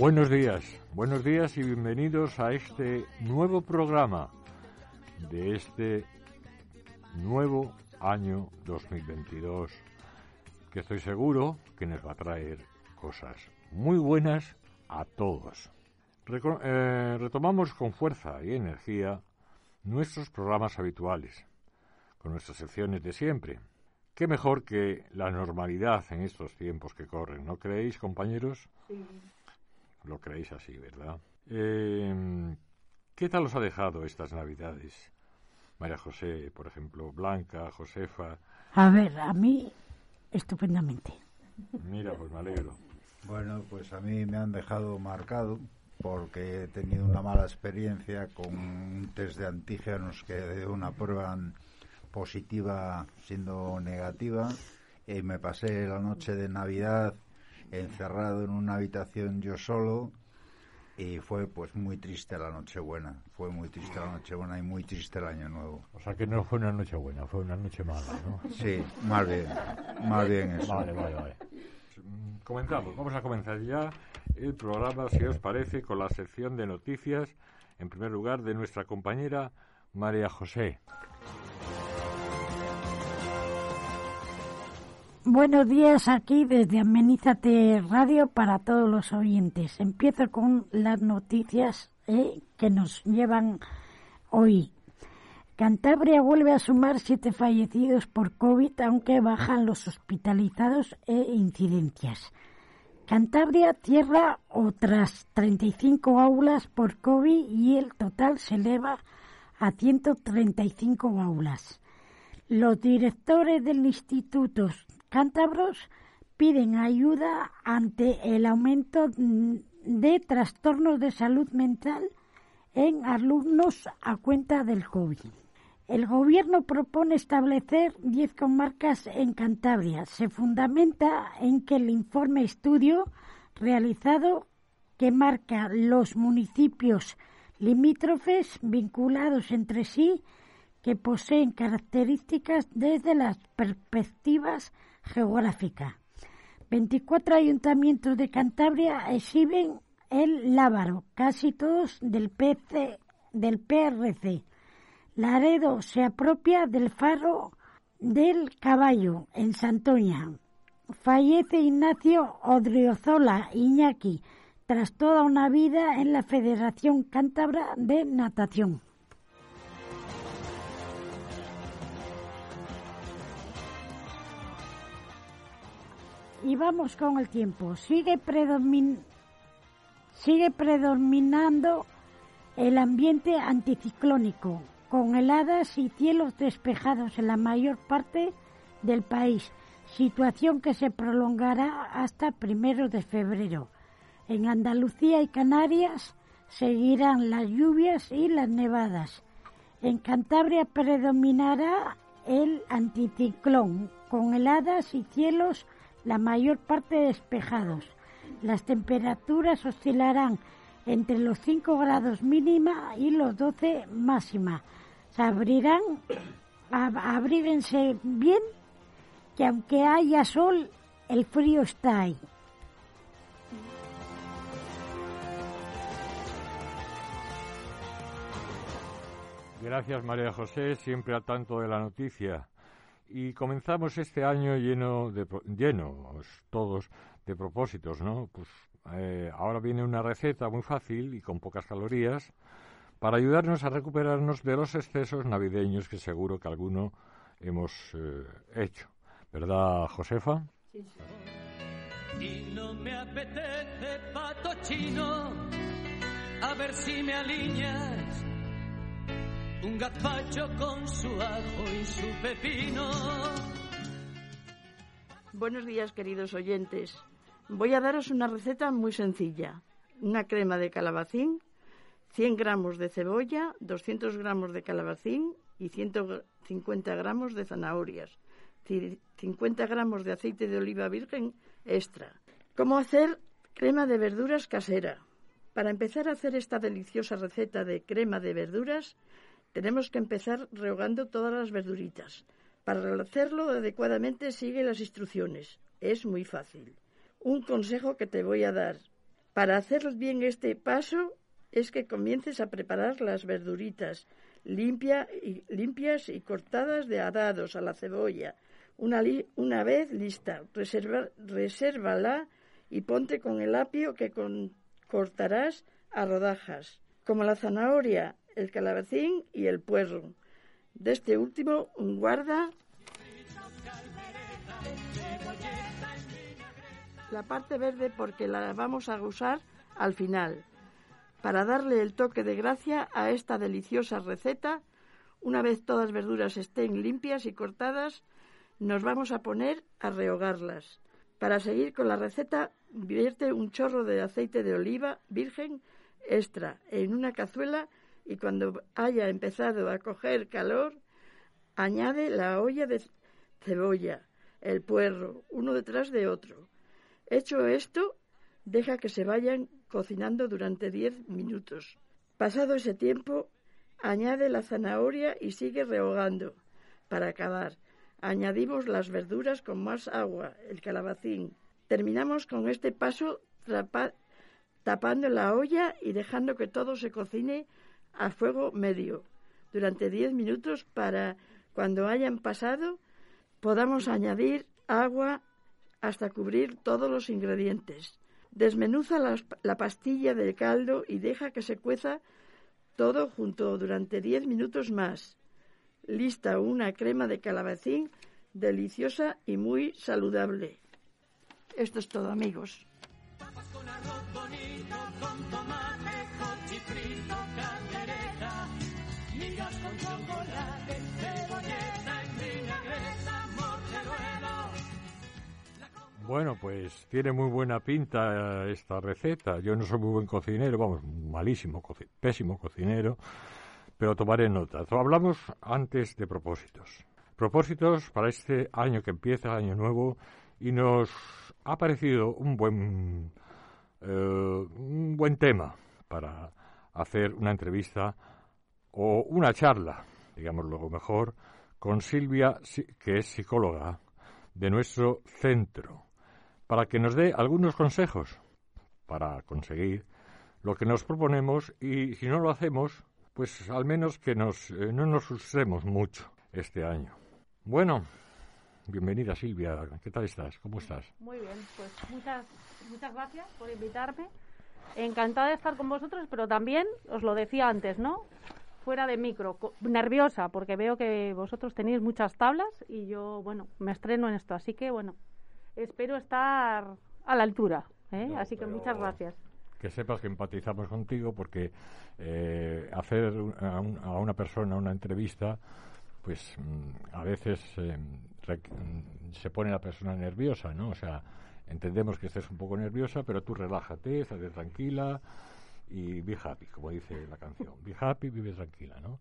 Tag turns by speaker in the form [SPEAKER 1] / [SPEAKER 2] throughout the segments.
[SPEAKER 1] Buenos días, buenos días y bienvenidos a este nuevo programa de este nuevo año 2022 que estoy seguro que nos va a traer cosas muy buenas a todos. Eh, retomamos con fuerza y energía nuestros programas habituales, con nuestras secciones de siempre. Qué mejor que la normalidad en estos tiempos que corren, ¿no creéis, compañeros? Sí. Lo creéis así, ¿verdad? Eh, ¿Qué tal os ha dejado estas Navidades? María José, por ejemplo, Blanca, Josefa.
[SPEAKER 2] A ver, a mí estupendamente.
[SPEAKER 1] Mira, pues me alegro.
[SPEAKER 3] Bueno, pues a mí me han dejado marcado porque he tenido una mala experiencia con un test de antígenos que de una prueba positiva siendo negativa y me pasé la noche de Navidad encerrado en una habitación yo solo y fue pues muy triste la Nochebuena, fue muy triste la Nochebuena y muy triste el Año Nuevo.
[SPEAKER 1] O sea que no fue una Nochebuena, fue una noche mala, ¿no?
[SPEAKER 3] Sí, más bien, más bien eso.
[SPEAKER 1] Vale, vale, vale. Comenzamos, vamos a comenzar ya el programa, si os parece, con la sección de noticias, en primer lugar, de nuestra compañera María José.
[SPEAKER 2] Buenos días aquí desde Amenízate Radio para todos los oyentes. Empiezo con las noticias eh, que nos llevan hoy. Cantabria vuelve a sumar siete fallecidos por COVID, aunque bajan los hospitalizados e incidencias. Cantabria cierra otras 35 aulas por COVID y el total se eleva a 135 aulas. Los directores del Instituto cántabros piden ayuda ante el aumento de trastornos de salud mental en alumnos a cuenta del COVID. El gobierno propone establecer 10 comarcas en Cantabria. Se fundamenta en que el informe estudio realizado que marca los municipios limítrofes vinculados entre sí que poseen características desde las perspectivas geográfica. 24 ayuntamientos de Cantabria exhiben el lábaro, casi todos del, PC, del PRC. Laredo se apropia del faro del caballo en Santoña. Fallece Ignacio Odriozola Iñaki tras toda una vida en la Federación Cántabra de Natación. Y vamos con el tiempo. Sigue, sigue predominando el ambiente anticiclónico, con heladas y cielos despejados en la mayor parte del país, situación que se prolongará hasta primero de febrero. En Andalucía y Canarias seguirán las lluvias y las nevadas. En Cantabria predominará el anticiclón, con heladas y cielos la mayor parte despejados. Las temperaturas oscilarán entre los 5 grados mínima y los 12 máxima. Se abrirán, bien, que aunque haya sol, el frío está ahí.
[SPEAKER 1] Gracias María José, siempre al tanto de la noticia. Y comenzamos este año lleno de llenos todos de propósitos, ¿no? Pues eh, ahora viene una receta muy fácil y con pocas calorías para ayudarnos a recuperarnos de los excesos navideños que seguro que alguno hemos eh, hecho. ¿Verdad, Josefa? Sí. Y no me apetece pato chino, a ver si me alineas
[SPEAKER 4] un gazpacho con su ajo y su pepino.
[SPEAKER 5] Buenos días, queridos oyentes. Voy a daros una receta muy sencilla. Una crema de calabacín, 100 gramos de cebolla, 200 gramos de calabacín y 150 gramos de zanahorias, 50 gramos de aceite de oliva virgen extra. ¿Cómo hacer crema de verduras casera? Para empezar a hacer esta deliciosa receta de crema de verduras, tenemos que empezar rehogando todas las verduritas. Para hacerlo adecuadamente sigue las instrucciones. Es muy fácil. Un consejo que te voy a dar. Para hacer bien este paso es que comiences a preparar las verduritas limpia y, limpias y cortadas de a dados a la cebolla. Una, una vez lista, reserva, resérvala y ponte con el apio que cortarás a rodajas, como la zanahoria el calabacín y el puerro. De este último, un guarda la parte verde porque la vamos a usar al final. Para darle el toque de gracia a esta deliciosa receta, una vez todas las verduras estén limpias y cortadas, nos vamos a poner a rehogarlas. Para seguir con la receta, vierte un chorro de aceite de oliva virgen extra en una cazuela y cuando haya empezado a coger calor, añade la olla de cebolla, el puerro, uno detrás de otro. Hecho esto, deja que se vayan cocinando durante 10 minutos. Pasado ese tiempo, añade la zanahoria y sigue rehogando. Para acabar, añadimos las verduras con más agua, el calabacín. Terminamos con este paso tapando la olla y dejando que todo se cocine a fuego medio durante 10 minutos para cuando hayan pasado podamos añadir agua hasta cubrir todos los ingredientes. Desmenuza la, pastilla del caldo y deja que se cueza todo junto durante 10 minutos más. Lista una crema de calabacín deliciosa y muy saludable. Esto es todo, amigos.
[SPEAKER 1] Bueno, pues tiene muy buena pinta esta receta. Yo no soy muy buen cocinero, vamos, malísimo, pésimo cocinero, pero tomaré nota. Hablamos antes de propósitos. Propósitos para este año que empieza, año nuevo, y nos ha parecido un buen, eh, un buen tema para hacer una entrevista o una charla, digamos luego mejor, con Silvia, que es psicóloga de nuestro centro, para que nos dé algunos consejos para conseguir lo que nos proponemos y si no lo hacemos, pues al menos que nos, eh, no nos frustremos mucho este año. Bueno, bienvenida Silvia, ¿qué tal estás? ¿Cómo estás?
[SPEAKER 6] Muy bien, pues muchas, muchas gracias por invitarme. Encantada de estar con vosotros, pero también, os lo decía antes, ¿no? fuera de micro, nerviosa, porque veo que vosotros tenéis muchas tablas y yo, bueno, me estreno en esto. Así que, bueno, espero estar a la altura. ¿eh? así que muchas gracias.
[SPEAKER 1] Que sepas que empatizamos contigo porque eh, hacer a, una persona una entrevista, pues mm, a veces eh, mm, se pone la persona nerviosa, ¿no? O sea, entendemos que estés un poco nerviosa, pero tú relájate, estate tranquila y be happy, como dice la canción. Be happy, vive tranquila, ¿no?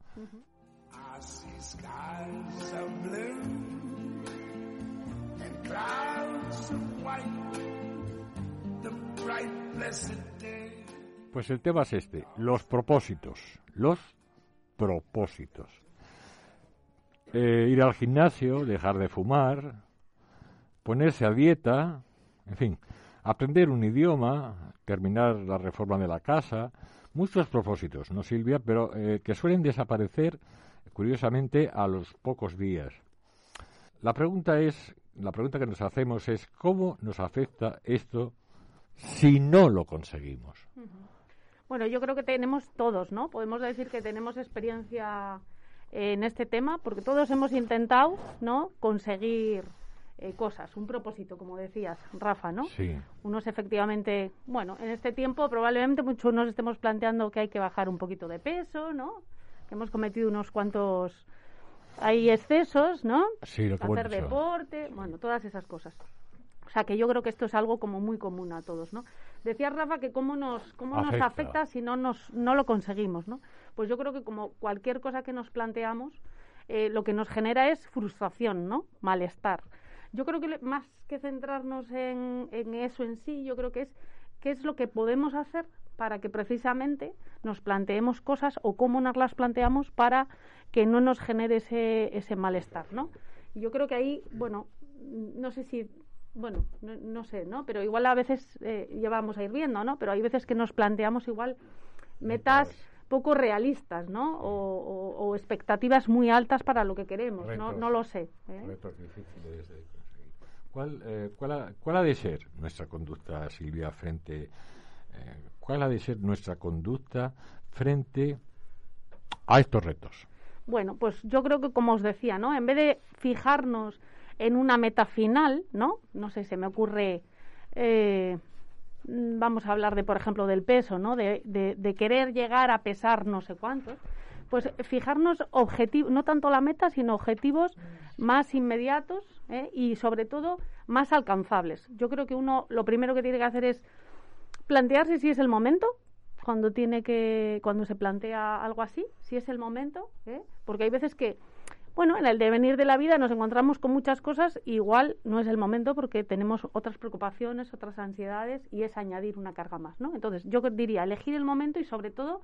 [SPEAKER 1] Pues el tema es este, los propósitos, los propósitos. Eh, ir al gimnasio, dejar de fumar, ponerse a dieta, en fin, aprender un idioma, terminar la reforma de la casa, muchos propósitos, ¿no, Silvia? Pero eh, que suelen desaparecer, curiosamente, a los pocos días. La pregunta es, la pregunta que nos hacemos es, ¿cómo nos afecta esto si no lo conseguimos?
[SPEAKER 6] Bueno, yo creo que tenemos todos, ¿no? Podemos decir que tenemos experiencia en este tema porque todos hemos intentado, ¿no? Conseguir eh, cosas, un propósito, como decías, Rafa, ¿no?
[SPEAKER 1] Sí.
[SPEAKER 6] Unos efectivamente, bueno, en este tiempo probablemente muchos nos estemos planteando que hay que bajar un poquito de peso, ¿no? hemos cometido unos cuantos hay excesos, ¿no?
[SPEAKER 1] Sí, lo que
[SPEAKER 6] Hacer deporte, bueno, todas esas cosas. O sea, que yo creo que esto es algo como muy común a todos, ¿no? Decía Rafa que cómo nos, cómo nos
[SPEAKER 1] Afecta.
[SPEAKER 6] afecta si no, nos, no lo conseguimos, ¿no? Pues yo creo que como cualquier cosa que nos planteamos, eh, lo que nos genera es frustración, ¿no? Malestar. Yo creo que le- más que centrarnos en, en eso en sí, yo creo que es qué es lo que podemos hacer para que precisamente nos planteemos cosas o cómo nos las planteamos para que no nos genere ese, ese malestar, ¿no? Yo creo que ahí, bueno, no sé si, bueno, no, no sé, ¿no? Pero igual a veces eh, ya vamos a ir viendo, ¿no? Pero hay veces que nos planteamos igual metas poco realistas, ¿no? O, o- o expectativas muy altas para lo que queremos, ¿no? No lo sé. ¿eh?
[SPEAKER 1] Retos difíciles de conseguir. ¿Cuál, eh, cuál, ha, cuál ha de ser nuestra conducta, Silvia, frente... ¿Cuál ha de ser nuestra conducta frente a estos retos?
[SPEAKER 6] Bueno, pues yo creo que como os decía, ¿no? En vez de fijarnos en una meta final, ¿no? No sé, se me ocurre, eh, vamos a hablar de, por ejemplo, del peso, ¿no? De, de- de querer llegar a pesar no sé cuántos. Pues fijarnos objetivos, no tanto la meta, sino objetivos más inmediatos ¿eh? y sobre todo más alcanzables. Yo creo que uno lo primero que tiene que hacer es plantearse si es el momento cuando tiene que cuando se plantea algo así si es el momento ¿eh? porque hay veces que bueno en el devenir de la vida nos encontramos con muchas cosas y igual no es el momento porque tenemos otras preocupaciones otras ansiedades y es añadir una carga más no entonces yo diría elegir el momento y sobre todo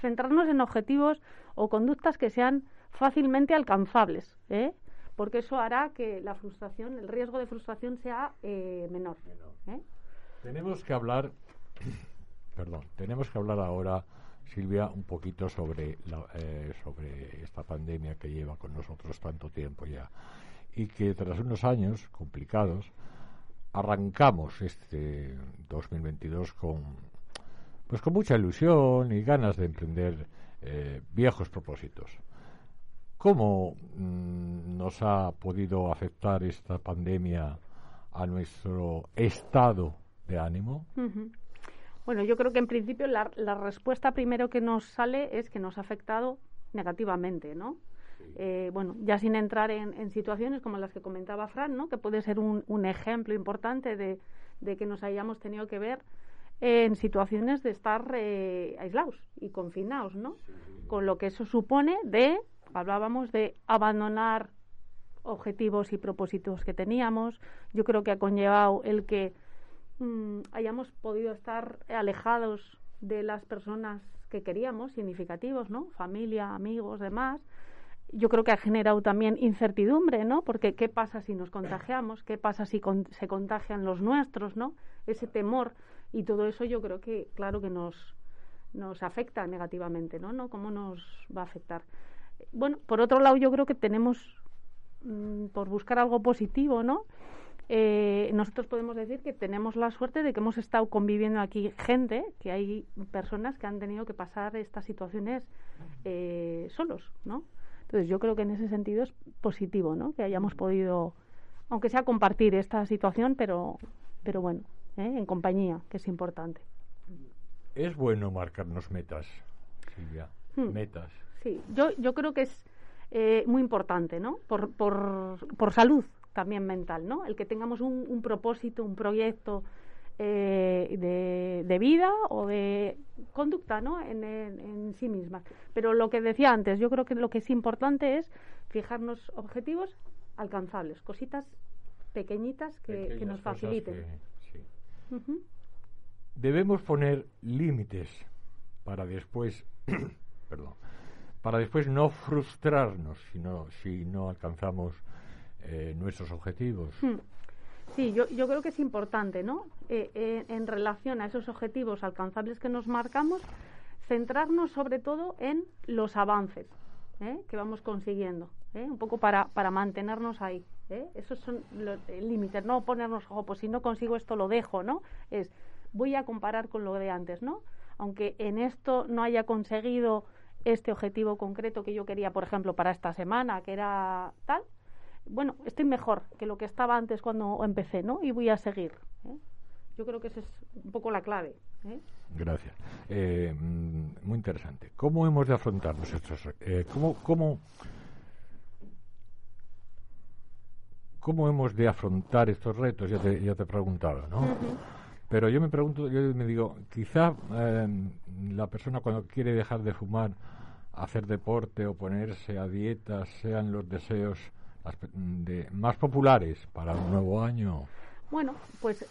[SPEAKER 6] centrarnos en objetivos o conductas que sean fácilmente alcanzables ¿eh? porque eso hará que la frustración el riesgo de frustración sea eh, menor ¿eh?
[SPEAKER 1] Tenemos que hablar, perdón, tenemos que hablar ahora, Silvia, un poquito sobre, la, eh, sobre esta pandemia que lleva con nosotros tanto tiempo ya y que tras unos años complicados arrancamos este 2022 con pues con mucha ilusión y ganas de emprender eh, viejos propósitos. ¿Cómo mm, nos ha podido afectar esta pandemia a nuestro estado de ánimo?
[SPEAKER 6] Bueno, yo creo que en principio la, la respuesta primero que nos sale es que nos ha afectado negativamente, ¿no? Eh, bueno, ya sin entrar en, en situaciones como las que comentaba Fran, ¿no? Que puede ser un, un ejemplo importante de, de que nos hayamos tenido que ver en situaciones de estar eh, aislados y confinados, ¿no? Con lo que eso supone de, hablábamos de abandonar objetivos y propósitos que teníamos. Yo creo que ha conllevado el que mm, hayamos podido estar alejados de las personas que queríamos, significativos, ¿no? Familia, amigos, demás. Yo creo que ha generado también incertidumbre, ¿no? Porque ¿qué pasa si nos contagiamos? ¿Qué pasa si con- se contagian los nuestros, ¿no? Ese temor y todo eso yo creo que, claro que nos, nos afecta negativamente, ¿no? ¿no? ¿Cómo nos va a afectar? Bueno, por otro lado yo creo que tenemos, mm, por buscar algo positivo, ¿no? Eh, nosotros podemos decir que tenemos la suerte de que hemos estado conviviendo aquí gente, que hay personas que han tenido que pasar estas situaciones eh, solos, ¿no? Entonces yo creo que en ese sentido es positivo, ¿no? Que hayamos podido, aunque sea compartir esta situación, pero, pero bueno, ¿eh? en compañía, que es importante.
[SPEAKER 1] Es bueno marcarnos metas, Silvia.
[SPEAKER 6] Hmm.
[SPEAKER 1] Metas.
[SPEAKER 6] Sí, yo, yo creo que es eh, muy importante, ¿no? Por, por, por salud también mental, ¿no? El que tengamos un, un propósito, un proyecto eh, de, de vida o de conducta, ¿no? En, en, en sí misma. Pero lo que decía antes, yo creo que lo que es importante es fijarnos objetivos alcanzables, cositas pequeñitas que, que nos faciliten.
[SPEAKER 1] que- sí. Debemos poner límites para después, perdón, para después no frustrarnos si no, si no alcanzamos eh, nuestros objetivos.
[SPEAKER 6] Hmm. Sí, yo, yo creo que es importante, ¿no? Eh, eh, en relación a esos objetivos alcanzables que nos marcamos, centrarnos sobre todo en los avances ¿eh? que vamos consiguiendo, ¿eh? un poco para, para mantenernos ahí. Esos son los límites, no ponernos, ojo, pues si no consigo esto lo dejo, ¿no? Es, voy a comparar con lo de antes, ¿no? Aunque en esto no haya conseguido este objetivo concreto que yo quería, por ejemplo, para esta semana, que era tal, bueno, estoy mejor que lo que estaba antes cuando empecé, ¿no? Y voy a seguir. ¿eh? Yo creo que esa es un poco la clave. ¿eh?
[SPEAKER 1] Gracias. Eh, mm, muy interesante. ¿Cómo hemos de afrontarnos estos? Eh, ¿cómo, cómo, ¿Cómo hemos de afrontar estos retos? Ya te, ya te preguntaba, ¿no? Pero yo me pregunto, yo me digo, quizá eh, la persona cuando quiere dejar de fumar, hacer deporte o ponerse a dieta sean los deseos de, más populares para un nuevo año.
[SPEAKER 6] Bueno, pues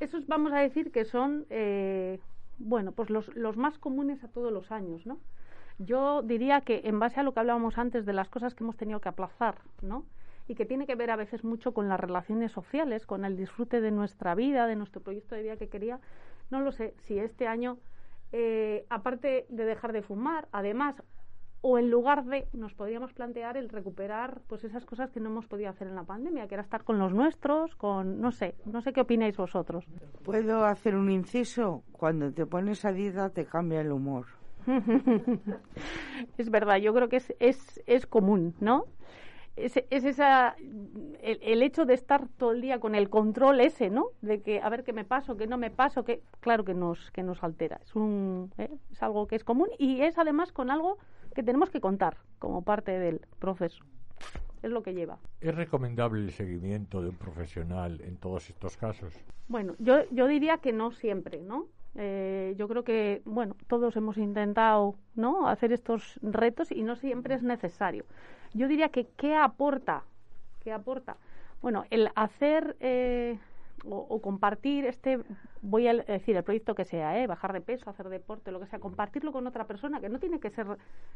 [SPEAKER 6] esos vamos a decir que son, eh, bueno, pues los, los más comunes a todos los años, ¿no? Yo diría que en base a lo que hablábamos antes de las cosas que hemos tenido que aplazar, ¿no? y que tiene que ver a veces mucho con las relaciones sociales, con el disfrute de nuestra vida, de nuestro proyecto de vida que quería. No lo sé si este año, eh, aparte de dejar de fumar, además, o en lugar de, nos podríamos plantear el recuperar pues esas cosas que no hemos podido hacer en la pandemia, que era estar con los nuestros, con, no sé, no sé qué opináis vosotros.
[SPEAKER 7] ¿Puedo hacer un inciso? Cuando te pones a dieta te cambia el humor.
[SPEAKER 6] es verdad, yo creo que es, es, es común, ¿no? es, es esa el, hecho de estar todo el día con el control ese, ¿no? De que a ver qué me paso, qué no me paso, que claro que nos que nos altera. Es un ¿eh? es algo que es común y es además con algo que tenemos que contar como parte del proceso. Es lo que lleva.
[SPEAKER 1] ¿Es recomendable el seguimiento de un profesional en todos estos casos?
[SPEAKER 6] Bueno, yo, yo diría que no siempre, ¿no? Eh, yo creo que, bueno, todos hemos intentado, ¿no? Hacer estos retos y no siempre es necesario. Yo diría que ¿qué aporta? ¿Qué aporta? Bueno, el hacer eh, o, compartir este, voy a decir, el proyecto que sea, ¿eh? bajar de peso, hacer deporte, lo que sea, compartirlo con otra persona, que no tiene que ser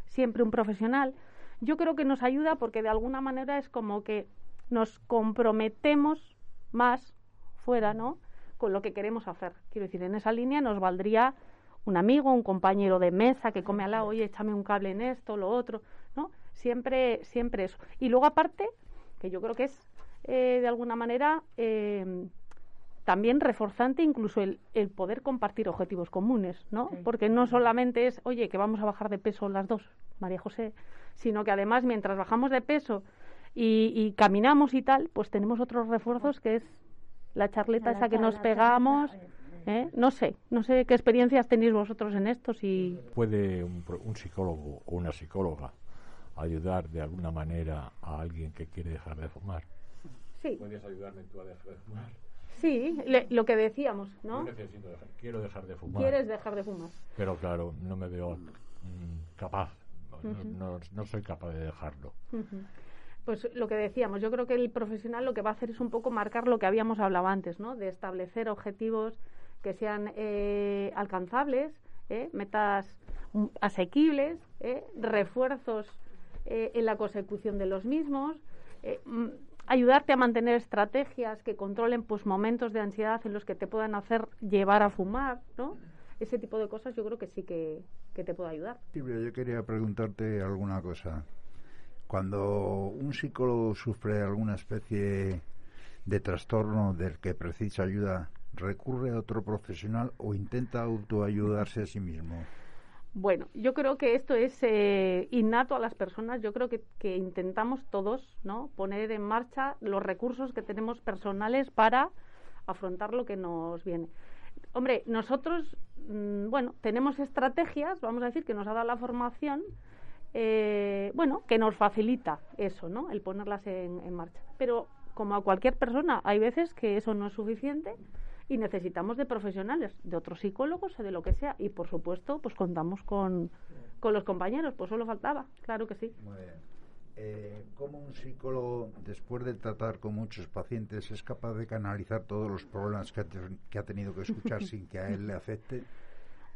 [SPEAKER 6] siempre un profesional, yo creo que nos ayuda porque de alguna manera es como que nos comprometemos más fuera, ¿no? Con lo que queremos hacer. Quiero decir, en esa línea nos valdría un amigo, un compañero de mesa que come al lado, oye, échame un cable en esto, lo otro, ¿no? Siempre, siempre eso. Y luego aparte, que yo creo que es eh, de alguna manera eh, también reforzante incluso el, el, poder compartir objetivos comunes, ¿no? Porque no solamente es, oye, que vamos a bajar de peso las dos, María José, sino que además mientras bajamos de peso y, caminamos y tal, pues tenemos otros refuerzos que es la charleta esa que nos pegamos. ¿eh? No sé, no sé qué experiencias tenéis vosotros en esto. Si...
[SPEAKER 1] ¿Puede un, un psicólogo o una psicóloga ayudar de alguna manera a alguien que quiere dejar de fumar.
[SPEAKER 6] Sí.
[SPEAKER 1] ¿Puedes ayudarme tú a dejar de fumar?
[SPEAKER 6] Sí, lo que decíamos, ¿no?
[SPEAKER 1] necesito quiero dejar de fumar.
[SPEAKER 6] Quieres dejar de fumar.
[SPEAKER 1] Pero claro, no me veo mm, capaz, no, no, soy capaz de dejarlo.
[SPEAKER 6] Pues lo que decíamos, yo creo que el profesional lo que va a hacer es un poco marcar lo que habíamos hablado antes, ¿no? De establecer objetivos que sean eh, alcanzables, ¿eh? metas mm, asequibles, ¿eh? refuerzos eh, en la consecución de los mismos, eh, mm, ayudarte a mantener estrategias que controlen pues momentos de ansiedad en los que te puedan hacer llevar a fumar, ¿no? Ese tipo de cosas yo creo que sí que, te puede ayudar.
[SPEAKER 3] Silvia, yo quería preguntarte alguna cosa. Cuando un psicólogo sufre alguna especie de trastorno del que precisa ayuda, ¿recurre a otro profesional o intenta autoayudarse a sí mismo?
[SPEAKER 6] Bueno, yo creo que esto es eh, innato a las personas. Yo creo que, intentamos todos ¿no? poner en marcha los recursos que tenemos personales para afrontar lo que nos viene. Hombre, nosotros, mm, bueno, tenemos estrategias, vamos a decir, que nos ha dado la formación, eh, bueno, que nos facilita eso, ¿no? El ponerlas en, en marcha. Pero como a cualquier persona, hay veces que eso no es suficiente y necesitamos de profesionales, de otros psicólogos o de lo que sea. Y por supuesto, pues contamos con, con los compañeros, pues solo faltaba, claro que sí.
[SPEAKER 3] Muy bien. Eh, ¿Cómo un psicólogo, después de tratar con muchos pacientes, es capaz de canalizar todos los problemas que ha, que ha tenido que escuchar sin que a él le afecte?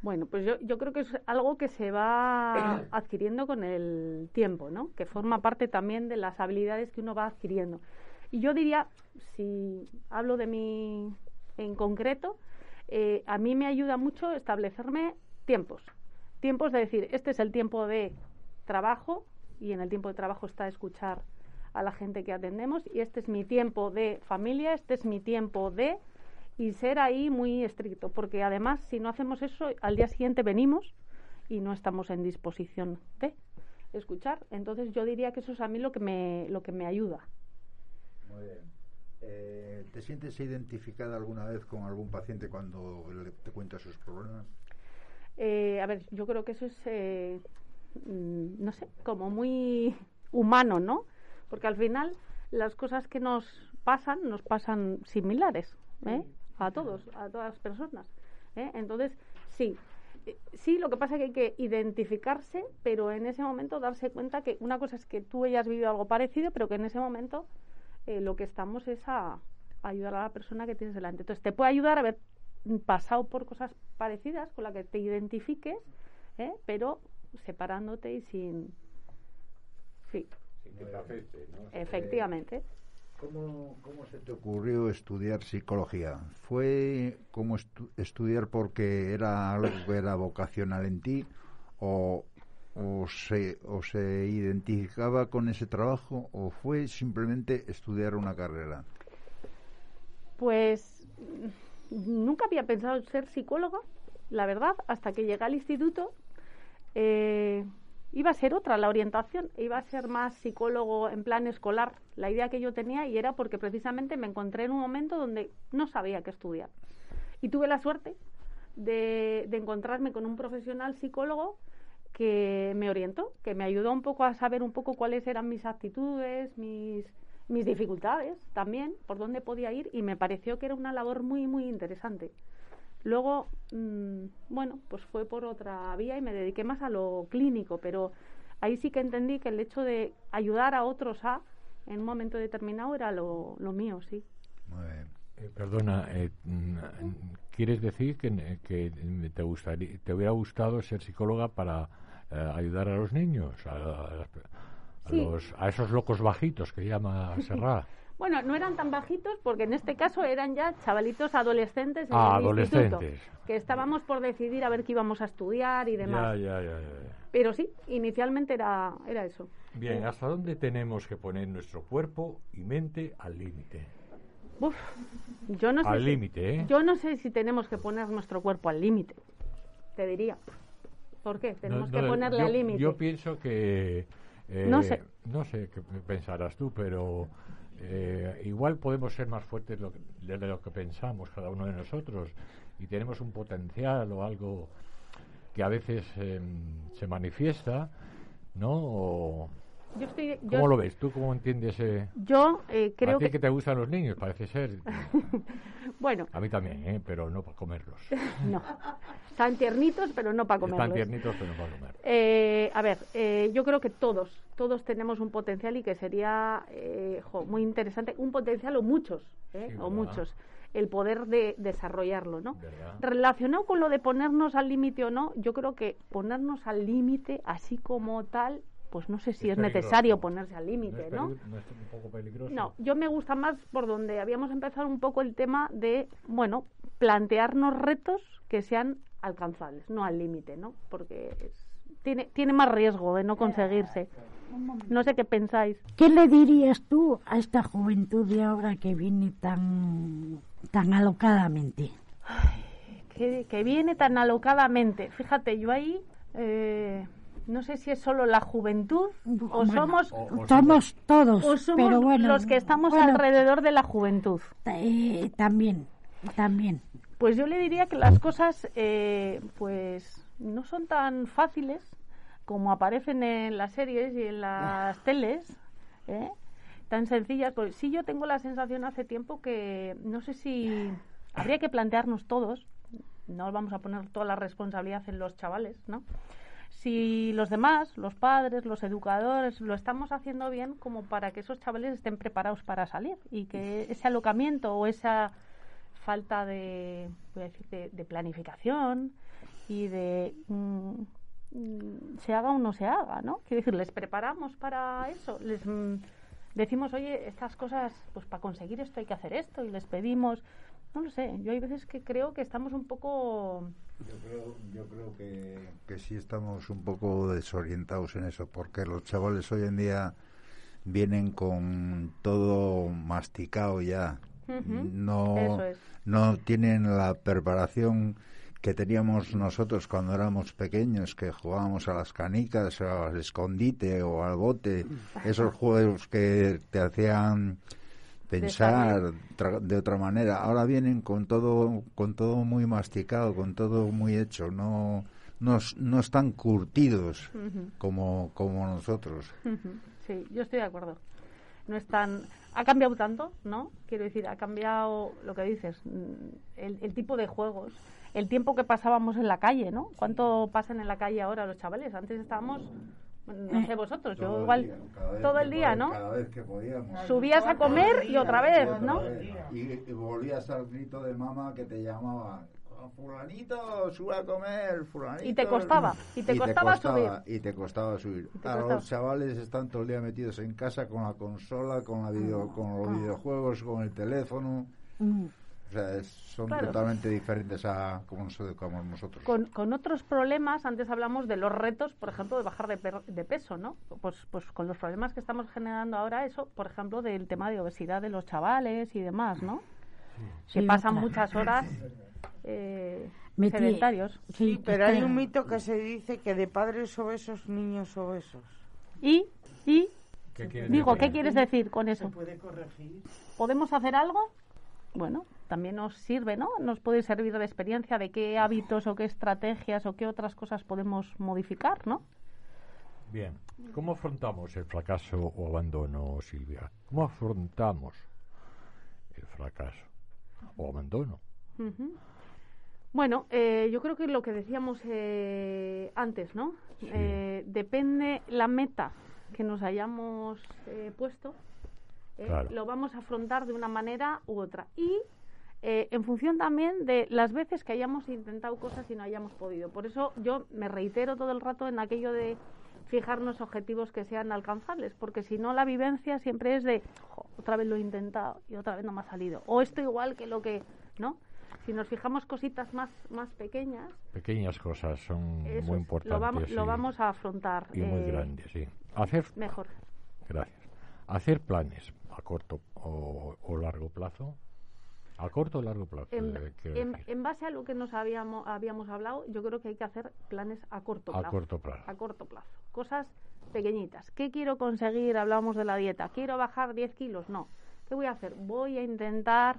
[SPEAKER 6] Bueno, pues yo, yo creo que es algo que se va adquiriendo con el tiempo, ¿no? Que forma parte también de las habilidades que uno va adquiriendo. Y yo diría, si hablo de mi en concreto, eh, a mí me ayuda mucho establecerme tiempos. Tiempos de decir, este es el tiempo de trabajo y en el tiempo de trabajo está escuchar a la gente que atendemos y este es mi tiempo de familia, este es mi tiempo de y ser ahí muy estricto, porque además si no hacemos eso, al día siguiente venimos y no estamos en disposición de escuchar. Entonces yo diría que eso es a mí lo que me, lo que me ayuda.
[SPEAKER 3] Muy bien. Eh, ¿Te sientes identificada alguna vez con algún paciente cuando le- te cuenta sus problemas?
[SPEAKER 6] Eh, a ver, yo creo que eso es, eh, mm, no sé, como muy humano, ¿no? Porque al final las cosas que nos pasan nos pasan similares, ¿eh? A todos, a todas las personas. ¿eh? Entonces, sí. Eh, Sí, lo que pasa es que hay que identificarse, pero en ese momento darse cuenta que una cosa es que tú hayas vivido algo parecido, pero que en ese momento eh, lo que estamos es a, a ayudar a la persona que tienes delante. Entonces, te puede ayudar a haber pasado por cosas parecidas con las que te identifiques, ¿eh? pero separándote y sin... Sí,
[SPEAKER 1] Sin que te afecte, ¿no?
[SPEAKER 6] efectivamente.
[SPEAKER 3] ¿Cómo, cómo se te ocurrió estudiar psicología? ¿Fue como estu- estudiar porque era algo que era vocacional en ti o, o, se, o se identificaba con ese trabajo o fue simplemente estudiar una carrera?
[SPEAKER 6] Pues mm, nunca había pensado en ser psicóloga, la verdad, hasta que llegué al instituto. eh, iba a ser otra la orientación, iba a ser más psicólogo en plan escolar, la idea que yo tenía y era porque precisamente me encontré en un momento donde no sabía qué estudiar. Y tuve la suerte de, de encontrarme con un profesional psicólogo que me orientó, que me ayudó un poco a saber un poco cuáles eran mis actitudes, mis, mis dificultades también, por dónde podía ir y me pareció que era una labor muy, muy interesante. Luego, mm, bueno, pues fue por otra vía y me dediqué más a lo clínico, pero ahí sí que entendí que el hecho de ayudar a otros a, en un momento determinado, era lo, lo mío, sí.
[SPEAKER 3] Muy bien.
[SPEAKER 1] Eh, perdona, eh, mm, ¿quieres decir que, que te, gustaría, te hubiera gustado ser psicóloga para eh, ayudar a los niños, a, a las- a
[SPEAKER 6] Sí.
[SPEAKER 1] los, a esos locos bajitos que llama Serrat?
[SPEAKER 6] Bueno, no eran tan bajitos porque en este caso eran ya chavalitos adolescentes en
[SPEAKER 1] Ah,
[SPEAKER 6] el
[SPEAKER 1] adolescentes.
[SPEAKER 6] instituto, que estábamos por decidir a ver qué íbamos a estudiar y demás.
[SPEAKER 1] ya, ya, ya.
[SPEAKER 6] Pero sí, inicialmente era, era eso.
[SPEAKER 1] Bien, ¿hasta dónde tenemos que poner nuestro cuerpo y mente al límite?
[SPEAKER 6] Uf, yo no sé
[SPEAKER 1] Al límite, ¿eh?
[SPEAKER 6] Yo no sé si tenemos que poner nuestro cuerpo al límite. Te diría. ¿Por qué? Tenemos
[SPEAKER 1] No,
[SPEAKER 6] que
[SPEAKER 1] no,
[SPEAKER 6] ponerle
[SPEAKER 1] yo-
[SPEAKER 6] al límite.
[SPEAKER 1] Yo pienso que... eh,
[SPEAKER 6] No sé.
[SPEAKER 1] No sé qué pensarás tú, pero eh, igual podemos ser más fuertes lo que- de lo que pensamos cada uno de nosotros y tenemos un potencial o algo que a veces em, se manifiesta, ¿no? O-
[SPEAKER 6] Yo estoy, yo,
[SPEAKER 1] ¿Cómo lo ves? ¿Tú cómo entiendes? Eh,
[SPEAKER 6] yo eh, creo
[SPEAKER 1] a ti
[SPEAKER 6] que...
[SPEAKER 1] que te gustan los niños, parece ser.
[SPEAKER 6] Bueno,
[SPEAKER 1] A mí también, ¿eh? pero no para comerlos.
[SPEAKER 6] no. Están tiernitos, pero no para comerlos.
[SPEAKER 1] Están tiernitos, pero no para comer.
[SPEAKER 6] Eh, a ver, eh, yo creo que todos, todos tenemos un potencial y que sería eh, jo, muy interesante, un potencial o muchos, ¿eh?
[SPEAKER 1] Sí,
[SPEAKER 6] o
[SPEAKER 1] ¿verdad?
[SPEAKER 6] muchos, el poder de desarrollarlo, ¿no?
[SPEAKER 1] ¿Verdad?
[SPEAKER 6] Relacionado con lo de ponernos al límite o no, yo creo que ponernos al límite, así como tal, pues no sé si
[SPEAKER 1] Es
[SPEAKER 6] es, necesario ponerse al
[SPEAKER 1] ¿No
[SPEAKER 6] límite,
[SPEAKER 1] es,
[SPEAKER 6] ¿no?
[SPEAKER 1] peligro- no es un poco peligroso?
[SPEAKER 6] No, yo me gusta más por donde habíamos empezado un poco el tema de, bueno, plantearnos retos que sean alcanzables, no al límite, ¿no? Porque es- tiene, tiene más riesgo de no conseguirse. No sé qué pensáis.
[SPEAKER 2] ¿Qué le dirías tú a esta juventud de ahora que viene tan, tan alocadamente?
[SPEAKER 6] Que, que viene tan alocadamente. Fíjate, yo ahí eh, no sé si es solo la juventud o
[SPEAKER 2] Bueno,
[SPEAKER 6] somos,
[SPEAKER 1] O- o
[SPEAKER 2] Somos todos,
[SPEAKER 6] o somos
[SPEAKER 2] pero bueno,
[SPEAKER 6] los que estamos
[SPEAKER 2] bueno,
[SPEAKER 6] alrededor de la juventud.
[SPEAKER 2] eh, también, también.
[SPEAKER 6] Pues yo le diría que las cosas, eh, pues, no son tan fáciles como aparecen en las series y en las teles, ¿eh? tan sencillas. Pues sí, yo tengo la sensación hace tiempo que no sé si habría que plantearnos todos, no vamos a poner toda la responsabilidad en los chavales, ¿no? Si los demás, los padres, los educadores, lo estamos haciendo bien como para que esos chavales estén preparados para salir y que ese alocamiento o esa falta de, voy a decir, de, de planificación y de mm, mm, se haga o no se haga, ¿no? Quiero decir, les preparamos para eso, les mm, decimos, oye, estas cosas, pues para conseguir esto hay que hacer esto y les pedimos, no lo sé, yo hay veces que creo que estamos un poco,
[SPEAKER 3] Yo creo, yo creo que, que sí estamos un poco desorientados en eso, porque los chavales hoy en día vienen con todo masticado ya. No,
[SPEAKER 6] eso es.
[SPEAKER 3] no tienen la preparación que teníamos nosotros cuando éramos pequeños, que jugábamos a las canicas, o al escondite o al bote, esos juegos que te hacían pensar de otra manera. Ahora vienen con todo, con todo muy masticado, con todo muy hecho. No, no, no están curtidos como, como nosotros.
[SPEAKER 6] Sí, yo estoy de acuerdo. No es tan... Ha cambiado tanto, ¿no? Quiero decir, ha cambiado lo que dices, mm, el, el tipo de juegos, el tiempo que pasábamos en la calle, ¿no? ¿Cuánto pasan en la calle ahora los chavales? Antes estábamos, no sé vosotros, yo igual todo el día, ¿no?
[SPEAKER 3] Cada vez que podíamos.
[SPEAKER 6] Subías a comer y otra vez, ¿no?
[SPEAKER 3] Y, y volvías al grito de mamá que te llamaba. Fulanito, sube a comer, fulanito.
[SPEAKER 6] Y te costaba, y te costaba subir.
[SPEAKER 3] Y te costaba subir.
[SPEAKER 6] te
[SPEAKER 3] Ahora los chavales están todo el día metidos en casa con la consola, con, la video, con los videojuegos, con el teléfono.
[SPEAKER 2] Mm.
[SPEAKER 3] O sea, es- son
[SPEAKER 6] Claro.
[SPEAKER 3] totalmente diferentes a como nos educamos nosotros.
[SPEAKER 6] Con, con otros problemas, antes hablamos de los retos, por ejemplo, de bajar de, per- de peso, ¿no? Pues, pues con los problemas que estamos generando ahora, eso, por ejemplo, del tema de obesidad de los chavales y demás, ¿no? que
[SPEAKER 2] Sí,
[SPEAKER 6] pasan
[SPEAKER 2] otra.
[SPEAKER 6] muchas horas eh, sedentarios.
[SPEAKER 2] Sí,
[SPEAKER 7] Pero hay un mito que se dice que de padres obesos, niños obesos.
[SPEAKER 6] Y, y
[SPEAKER 1] ¿Qué quieres
[SPEAKER 6] digo,
[SPEAKER 1] decir?
[SPEAKER 6] ¿qué quieres decir con
[SPEAKER 8] Se
[SPEAKER 6] eso?
[SPEAKER 8] puede corregir.
[SPEAKER 6] ¿Podemos hacer algo? Bueno, también nos sirve, ¿no? Nos puede servir de experiencia de qué hábitos o qué estrategias o qué otras cosas podemos modificar, ¿no?
[SPEAKER 1] Bien, ¿cómo afrontamos el fracaso o abandono, Silvia? ¿Cómo afrontamos el fracaso o abandono?
[SPEAKER 6] Bueno, eh, yo creo que lo que decíamos eh, antes, ¿no?
[SPEAKER 1] Sí.
[SPEAKER 6] Eh, depende la meta que nos hayamos eh, puesto, eh,
[SPEAKER 1] Claro.
[SPEAKER 6] lo vamos a afrontar de una manera u otra. Y eh, en función también de las veces que hayamos intentado cosas y no hayamos podido. Por eso yo me reitero todo el rato en aquello de fijarnos objetivos que sean alcanzables, porque si no la vivencia siempre es de "Jo, otra vez lo he intentado y otra vez no me ha salido, o esto igual que lo que, ¿no? Si nos fijamos cositas más más pequeñas,
[SPEAKER 1] Pequeñas cosas son
[SPEAKER 6] eso
[SPEAKER 1] muy
[SPEAKER 6] es,
[SPEAKER 1] importantes
[SPEAKER 6] lo, vamos, lo
[SPEAKER 1] y-
[SPEAKER 6] vamos a afrontar
[SPEAKER 1] y muy
[SPEAKER 6] eh,
[SPEAKER 1] grandes, sí. Hacer,
[SPEAKER 6] mejor.
[SPEAKER 1] gracias. Hacer planes a corto o, o largo plazo. A corto o largo plazo.
[SPEAKER 6] En,
[SPEAKER 1] eh,
[SPEAKER 6] en- base a lo que nos habíamos, habíamos hablado, yo creo que hay que hacer planes a corto
[SPEAKER 1] A
[SPEAKER 6] plazo.
[SPEAKER 1] corto plazo.
[SPEAKER 6] A corto plazo. Cosas pequeñitas. ¿Qué quiero conseguir? Hablábamos de la dieta. ¿Quiero bajar 10 kilos? No. ¿Qué voy a hacer? Voy a intentar,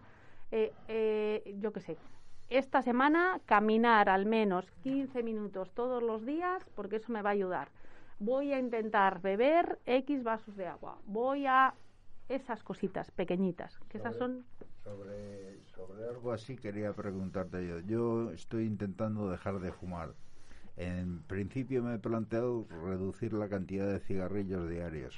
[SPEAKER 6] eh, eh, yo qué sé, esta semana caminar al menos 15 minutos todos los días porque eso me va a ayudar. Voy a intentar beber X vasos de agua. Voy a esas cositas pequeñitas, que esas son
[SPEAKER 3] Sobre, sobre algo así quería preguntarte yo. Yo estoy intentando dejar de fumar. En principio me he planteado reducir la cantidad de cigarrillos diarios.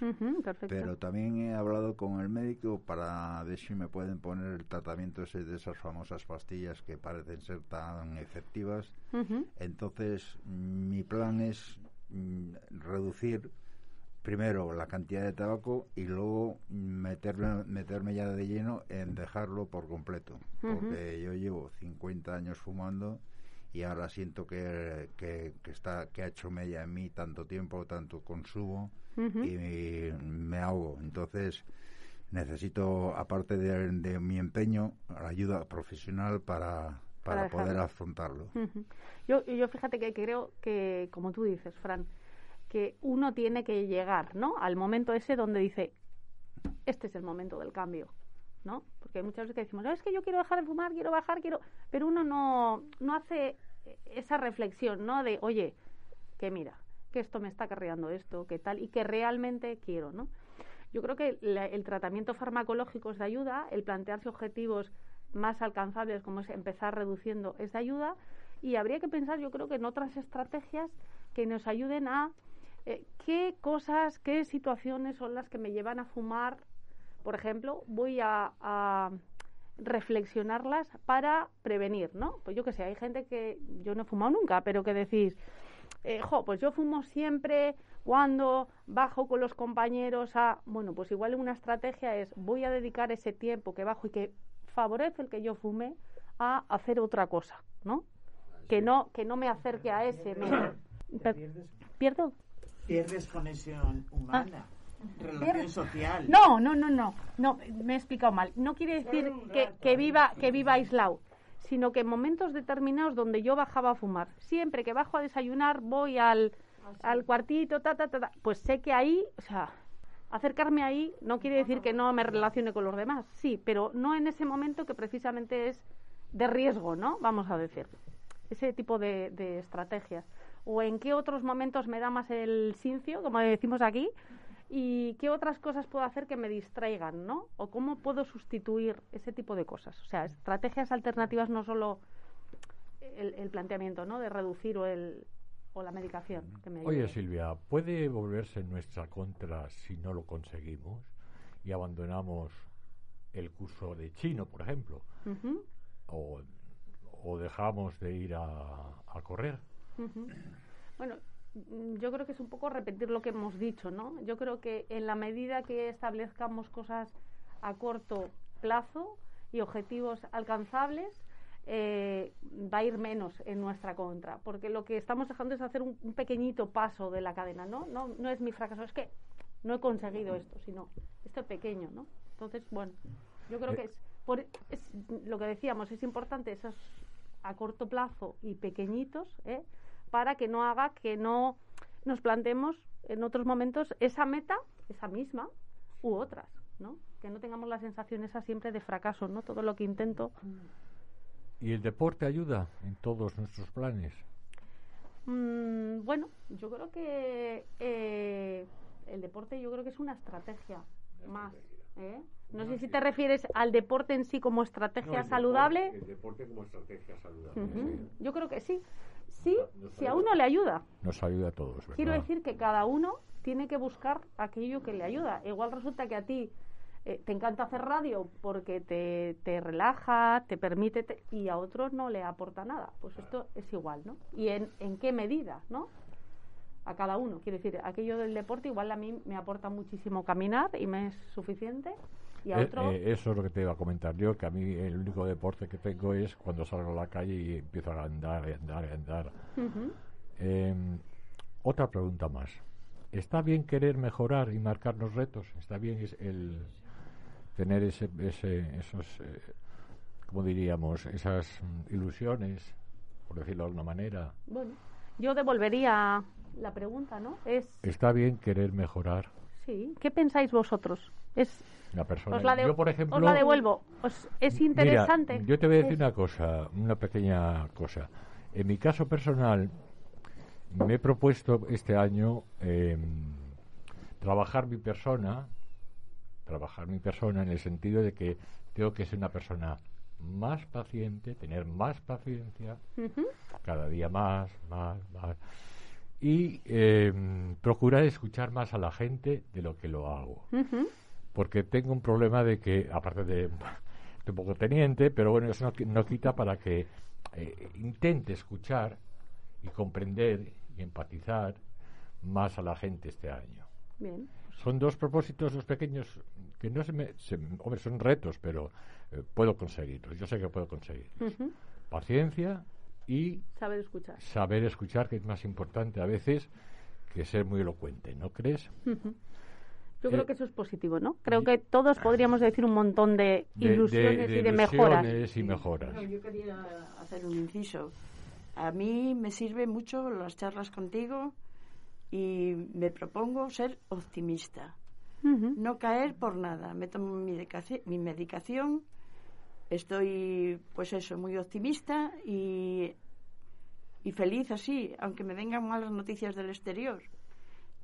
[SPEAKER 3] Pero también he hablado con el médico para ver si me pueden poner el tratamiento ese de esas famosas pastillas que parecen ser tan efectivas. Entonces, mi plan es mm, reducir primero la cantidad de tabaco y luego meterme, meterme ya de lleno en dejarlo por completo. Porque yo llevo 50 años fumando y ahora siento que, que, que está, que ha hecho mella en mí tanto tiempo, tanto consumo y me ahogo. Entonces, necesito, aparte de, de mi empeño, la ayuda profesional para,
[SPEAKER 6] Para
[SPEAKER 3] para poder afrontarlo.
[SPEAKER 6] Yo, yo fíjate que creo que, como tú dices, Fran, que uno tiene que llegar, ¿no? Al momento ese donde dice, este es el momento del cambio, ¿no? Porque muchas veces decimos, "No, es que yo quiero dejar de fumar, quiero bajar, quiero... Pero uno no, no hace esa reflexión, ¿no? De, oye, que mira, que esto me está acarreando esto, que tal, y que realmente quiero, ¿no? Yo creo que el tratamiento farmacológico es de ayuda, el plantearse objetivos más alcanzables, como es empezar reduciendo, es de ayuda, y habría que pensar, yo creo que en otras estrategias que nos ayuden a eh, qué cosas, qué situaciones son las que me llevan a fumar. Por ejemplo, voy a, a reflexionarlas para prevenir, ¿no? Pues yo que sé, hay gente que yo no he fumado nunca, pero que decís, eh, jo, pues yo fumo siempre cuando bajo con los compañeros a, bueno, pues igual una estrategia es voy a dedicar ese tiempo que bajo y que favorece el que yo fume a hacer otra cosa, ¿no? Que no que no me acerque a ese, me
[SPEAKER 8] pierdes,
[SPEAKER 6] pierdo.
[SPEAKER 8] Pierdes conexión humana, relación social.
[SPEAKER 6] No, no, no, no, no, me he explicado mal. No quiere decir que, que viva que viva aislado, sino que en momentos determinados donde yo bajaba a fumar, siempre que bajo a desayunar voy al, al cuartito, ta, ta, ta, ta, pues sé que ahí, o sea, acercarme ahí no quiere decir que no me relacione con los demás, sí, pero no en ese momento que precisamente es de riesgo, ¿no? Vamos a decir. Ese tipo de, de estrategias. O en qué otros momentos me da más el cincio, como decimos aquí, y qué otras cosas puedo hacer que me distraigan, ¿no? O cómo puedo sustituir ese tipo de cosas. O sea, estrategias alternativas no solo el, el planteamiento, ¿no? De reducir o el o la medicación que me
[SPEAKER 1] Oye. Silvia, ¿puede volverse en nuestra contra si no lo conseguimos y abandonamos el curso de chino, por ejemplo? O, o dejamos de ir a, a correr.
[SPEAKER 6] Bueno, mm, yo creo que es un poco repetir lo que hemos dicho, ¿no? Yo creo que en la medida que establezcamos cosas a corto plazo y objetivos alcanzables, eh, va a ir menos en nuestra contra, porque lo que estamos dejando es hacer un, un pequeñito paso de la cadena, ¿no? ¿no? No es mi fracaso, es que no he conseguido esto, sino esto es pequeño, ¿no? Entonces, bueno, yo creo
[SPEAKER 1] Eh.
[SPEAKER 6] que es, por, es lo que decíamos, es importante esos a corto plazo y pequeñitos, ¿eh? Para que no haga que no nos planteemos en otros momentos esa meta, esa misma, u otras, ¿no? Que no tengamos la sensación esa siempre de fracaso, ¿no? Todo lo que intento.
[SPEAKER 1] ¿Y el deporte ayuda en todos nuestros planes?
[SPEAKER 6] Mm, bueno, yo creo que eh, el deporte yo creo que es una estrategia más. ¿eh? No sé si te refieres al deporte en sí como estrategia saludable.
[SPEAKER 1] el deporte como estrategia saludable.
[SPEAKER 6] Yo creo que sí. Sí,
[SPEAKER 1] Nos
[SPEAKER 6] si a uno le ayuda.
[SPEAKER 1] Nos ayuda a todos, ¿verdad?
[SPEAKER 6] Quiero decir que cada uno tiene que buscar aquello que le ayuda. Igual resulta que a ti eh, te encanta hacer radio porque te, te relaja, te permite, te- y a otros no le aporta nada. Pues esto es igual, ¿no? ¿Y en, en qué medida, no? A cada uno. Quiero decir, aquello del deporte igual a mí me aporta muchísimo caminar y me es suficiente. Y a
[SPEAKER 1] Eh,
[SPEAKER 6] otro...
[SPEAKER 1] eh, eso es lo que te iba a comentar yo, que a mí el único deporte que tengo es cuando salgo a la calle y empiezo a andar, y andar, y andar. Eh, otra pregunta más. ¿Está bien querer mejorar y marcarnos retos? ¿Está bien es- el tener ese, ese, esos, eh, como diríamos, esas ilusiones, por decirlo de alguna manera?
[SPEAKER 6] Bueno, yo devolvería la pregunta, ¿no? Es...
[SPEAKER 1] ¿Está bien querer mejorar
[SPEAKER 6] Sí, ¿qué pensáis vosotros? Es
[SPEAKER 1] la persona?
[SPEAKER 6] Os la, de-
[SPEAKER 1] yo, por ejemplo,
[SPEAKER 6] os la devuelvo. Os- es
[SPEAKER 1] Mira,
[SPEAKER 6] interesante.
[SPEAKER 1] yo te voy a decir
[SPEAKER 6] Es-
[SPEAKER 1] una cosa, una pequeña cosa. En mi caso personal, me he propuesto este año eh, trabajar mi persona, trabajar mi persona en el sentido de que tengo que ser una persona más paciente, tener más paciencia, cada día más, más, más, y eh, procurar escuchar más a la gente de lo que lo hago
[SPEAKER 6] ujú.
[SPEAKER 1] Porque tengo un problema de que, aparte de, de un poco teniente, pero bueno, eso no, qui- no quita para que eh, intente escuchar y comprender y empatizar más a la gente este año.
[SPEAKER 6] Bien.
[SPEAKER 1] Son dos propósitos, los pequeños, que no se me... se- hombre, son retos, pero eh, puedo conseguirlos. Yo sé que puedo conseguirlos. Paciencia y
[SPEAKER 6] Saber escuchar.
[SPEAKER 1] saber escuchar, que es más importante a veces que ser muy elocuente, ¿no crees?
[SPEAKER 6] Ujú. Yo
[SPEAKER 1] Eh,
[SPEAKER 6] creo que eso es positivo, ¿no? Creo que todos podríamos decir un montón de
[SPEAKER 1] De- de-
[SPEAKER 6] ilusiones
[SPEAKER 1] de
[SPEAKER 6] y de mejoras.
[SPEAKER 1] y mejoras.
[SPEAKER 5] Bueno, yo quería hacer un inciso. A mí me sirve mucho las charlas contigo y me propongo ser optimista. No caer por nada. Me tomo mi, mi medicación, estoy, pues eso, muy optimista y, y feliz así, aunque me vengan malas noticias del exterior.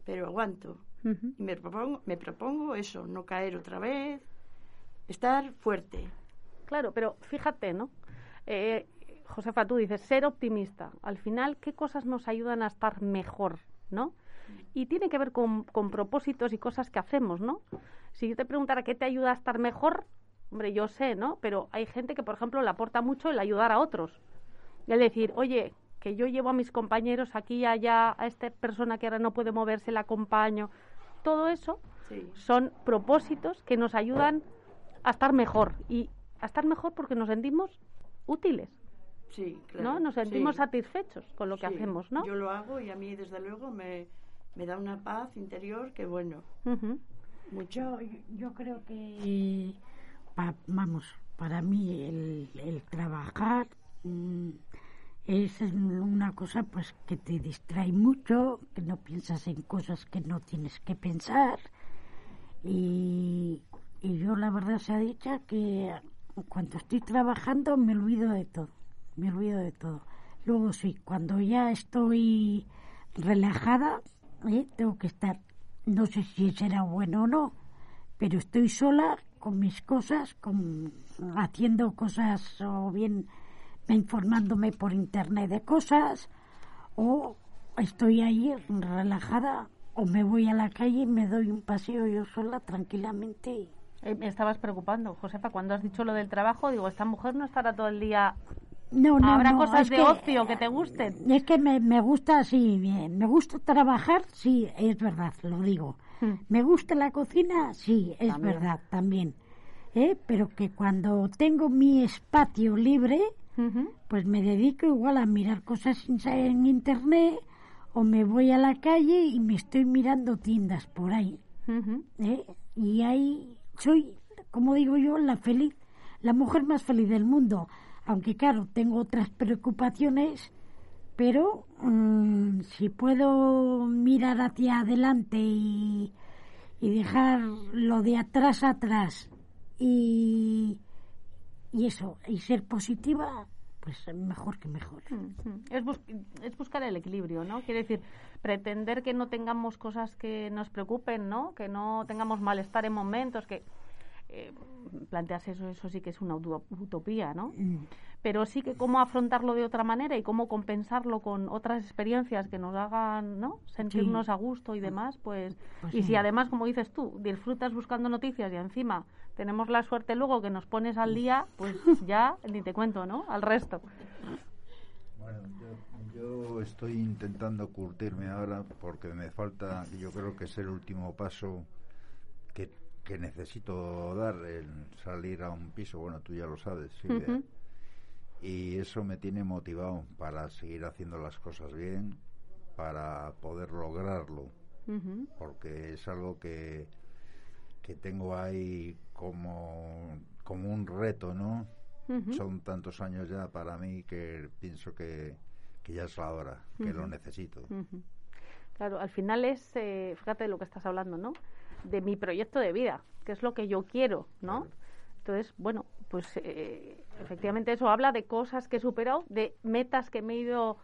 [SPEAKER 5] Pero aguanto. Y me propongo, me propongo eso, no caer otra vez, estar fuerte.
[SPEAKER 6] Claro, pero fíjate, ¿no? Eh, Josefa, tú dices ser optimista. Al final, ¿qué cosas nos ayudan a estar mejor, no? Y tiene que ver con, con propósitos y cosas que hacemos, ¿no? Si yo te preguntara qué te ayuda a estar mejor, hombre, yo sé, ¿no? Pero hay gente que, por ejemplo, le aporta mucho el ayudar a otros. Es decir, oye, que yo llevo a mis compañeros aquí y allá, a esta persona que ahora no puede moverse, la acompaño. Todo eso
[SPEAKER 5] Sí.
[SPEAKER 6] son propósitos que nos ayudan a estar mejor y a estar mejor porque nos sentimos útiles,
[SPEAKER 5] Sí, claro.
[SPEAKER 6] ¿no? Nos sentimos
[SPEAKER 5] sí.
[SPEAKER 6] satisfechos con lo que
[SPEAKER 5] Sí,
[SPEAKER 6] hacemos, ¿no?
[SPEAKER 5] Yo lo hago y a mí, desde luego, me, me da una paz interior que, bueno, mucho.
[SPEAKER 2] Yo, yo creo que, pa- vamos, para mí el, el trabajar mm, es una cosa pues que te distrae mucho, que no piensas en cosas que no tienes que pensar Y, y yo la verdad se ha dicho que cuando estoy trabajando me olvido de todo, me olvido de todo. Luego sí, cuando ya estoy relajada, ¿eh? tengo que estar, no sé si será bueno o no, pero estoy sola con mis cosas, con, haciendo cosas o bien informándome por internet de cosas, o estoy ahí relajada, o me voy a la calle y me doy un paseo yo sola tranquilamente.
[SPEAKER 6] Eh, me estabas preocupando, Josefa, cuando has dicho lo del trabajo, digo, esta mujer no estará todo el día
[SPEAKER 2] No, no,
[SPEAKER 6] ¿Habrá
[SPEAKER 2] no,
[SPEAKER 6] cosas de
[SPEAKER 2] que-
[SPEAKER 6] ocio que te gusten?
[SPEAKER 2] Es que me, me gusta, sí, me, me gusta trabajar, sí, es verdad, lo digo.
[SPEAKER 6] Hmm.
[SPEAKER 2] Me gusta la cocina, sí, es
[SPEAKER 6] También.
[SPEAKER 2] verdad, también. ¿Eh? Pero que cuando tengo mi espacio libre, Pues me dedico igual a mirar cosas en, en internet o me voy a la calle y me estoy mirando tiendas por ahí. ¿eh? Y ahí soy, como digo yo, la feliz, la mujer más feliz del mundo. Aunque claro, tengo otras preocupaciones, pero mm, si puedo mirar hacia adelante y, y dejar lo de atrás atrás y, y eso, y ser positiva, pues mejor que mejor.
[SPEAKER 6] Es, bus- es buscar el equilibrio, ¿no? Quiere decir, pretender que no tengamos cosas que nos preocupen, ¿no? Que no tengamos malestar en momentos, que eh, plantearse eso, eso sí que es una utopía, ¿no?
[SPEAKER 2] Mm.
[SPEAKER 6] Pero sí que cómo afrontarlo de otra manera y cómo compensarlo con otras experiencias que nos hagan, ¿no? Sentirnos a gusto y demás, pues...
[SPEAKER 2] Pues
[SPEAKER 6] y
[SPEAKER 2] sí.
[SPEAKER 6] si además, como dices tú, disfrutas buscando noticias y encima tenemos la suerte luego que nos pones al día, pues ya ni te cuento, ¿no? Al resto.
[SPEAKER 3] Bueno, yo, yo estoy intentando curtirme ahora porque me falta, yo creo que es el último paso que, que necesito dar, el salir a un piso. Bueno, tú ya lo sabes.
[SPEAKER 6] Ujú.
[SPEAKER 3] Y eso me tiene motivado para seguir haciendo las cosas bien, para poder lograrlo, porque es algo que, que tengo ahí como, como un reto, ¿no? Son tantos años ya para mí que pienso que, que ya es la hora, que lo necesito.
[SPEAKER 6] Claro, al final es, eh, fíjate de lo que estás hablando, ¿no? De mi proyecto de vida, que es lo que yo quiero, ¿no?
[SPEAKER 3] Claro.
[SPEAKER 6] Entonces, bueno, pues eh, efectivamente eso habla de cosas que he superado, de metas que me he ido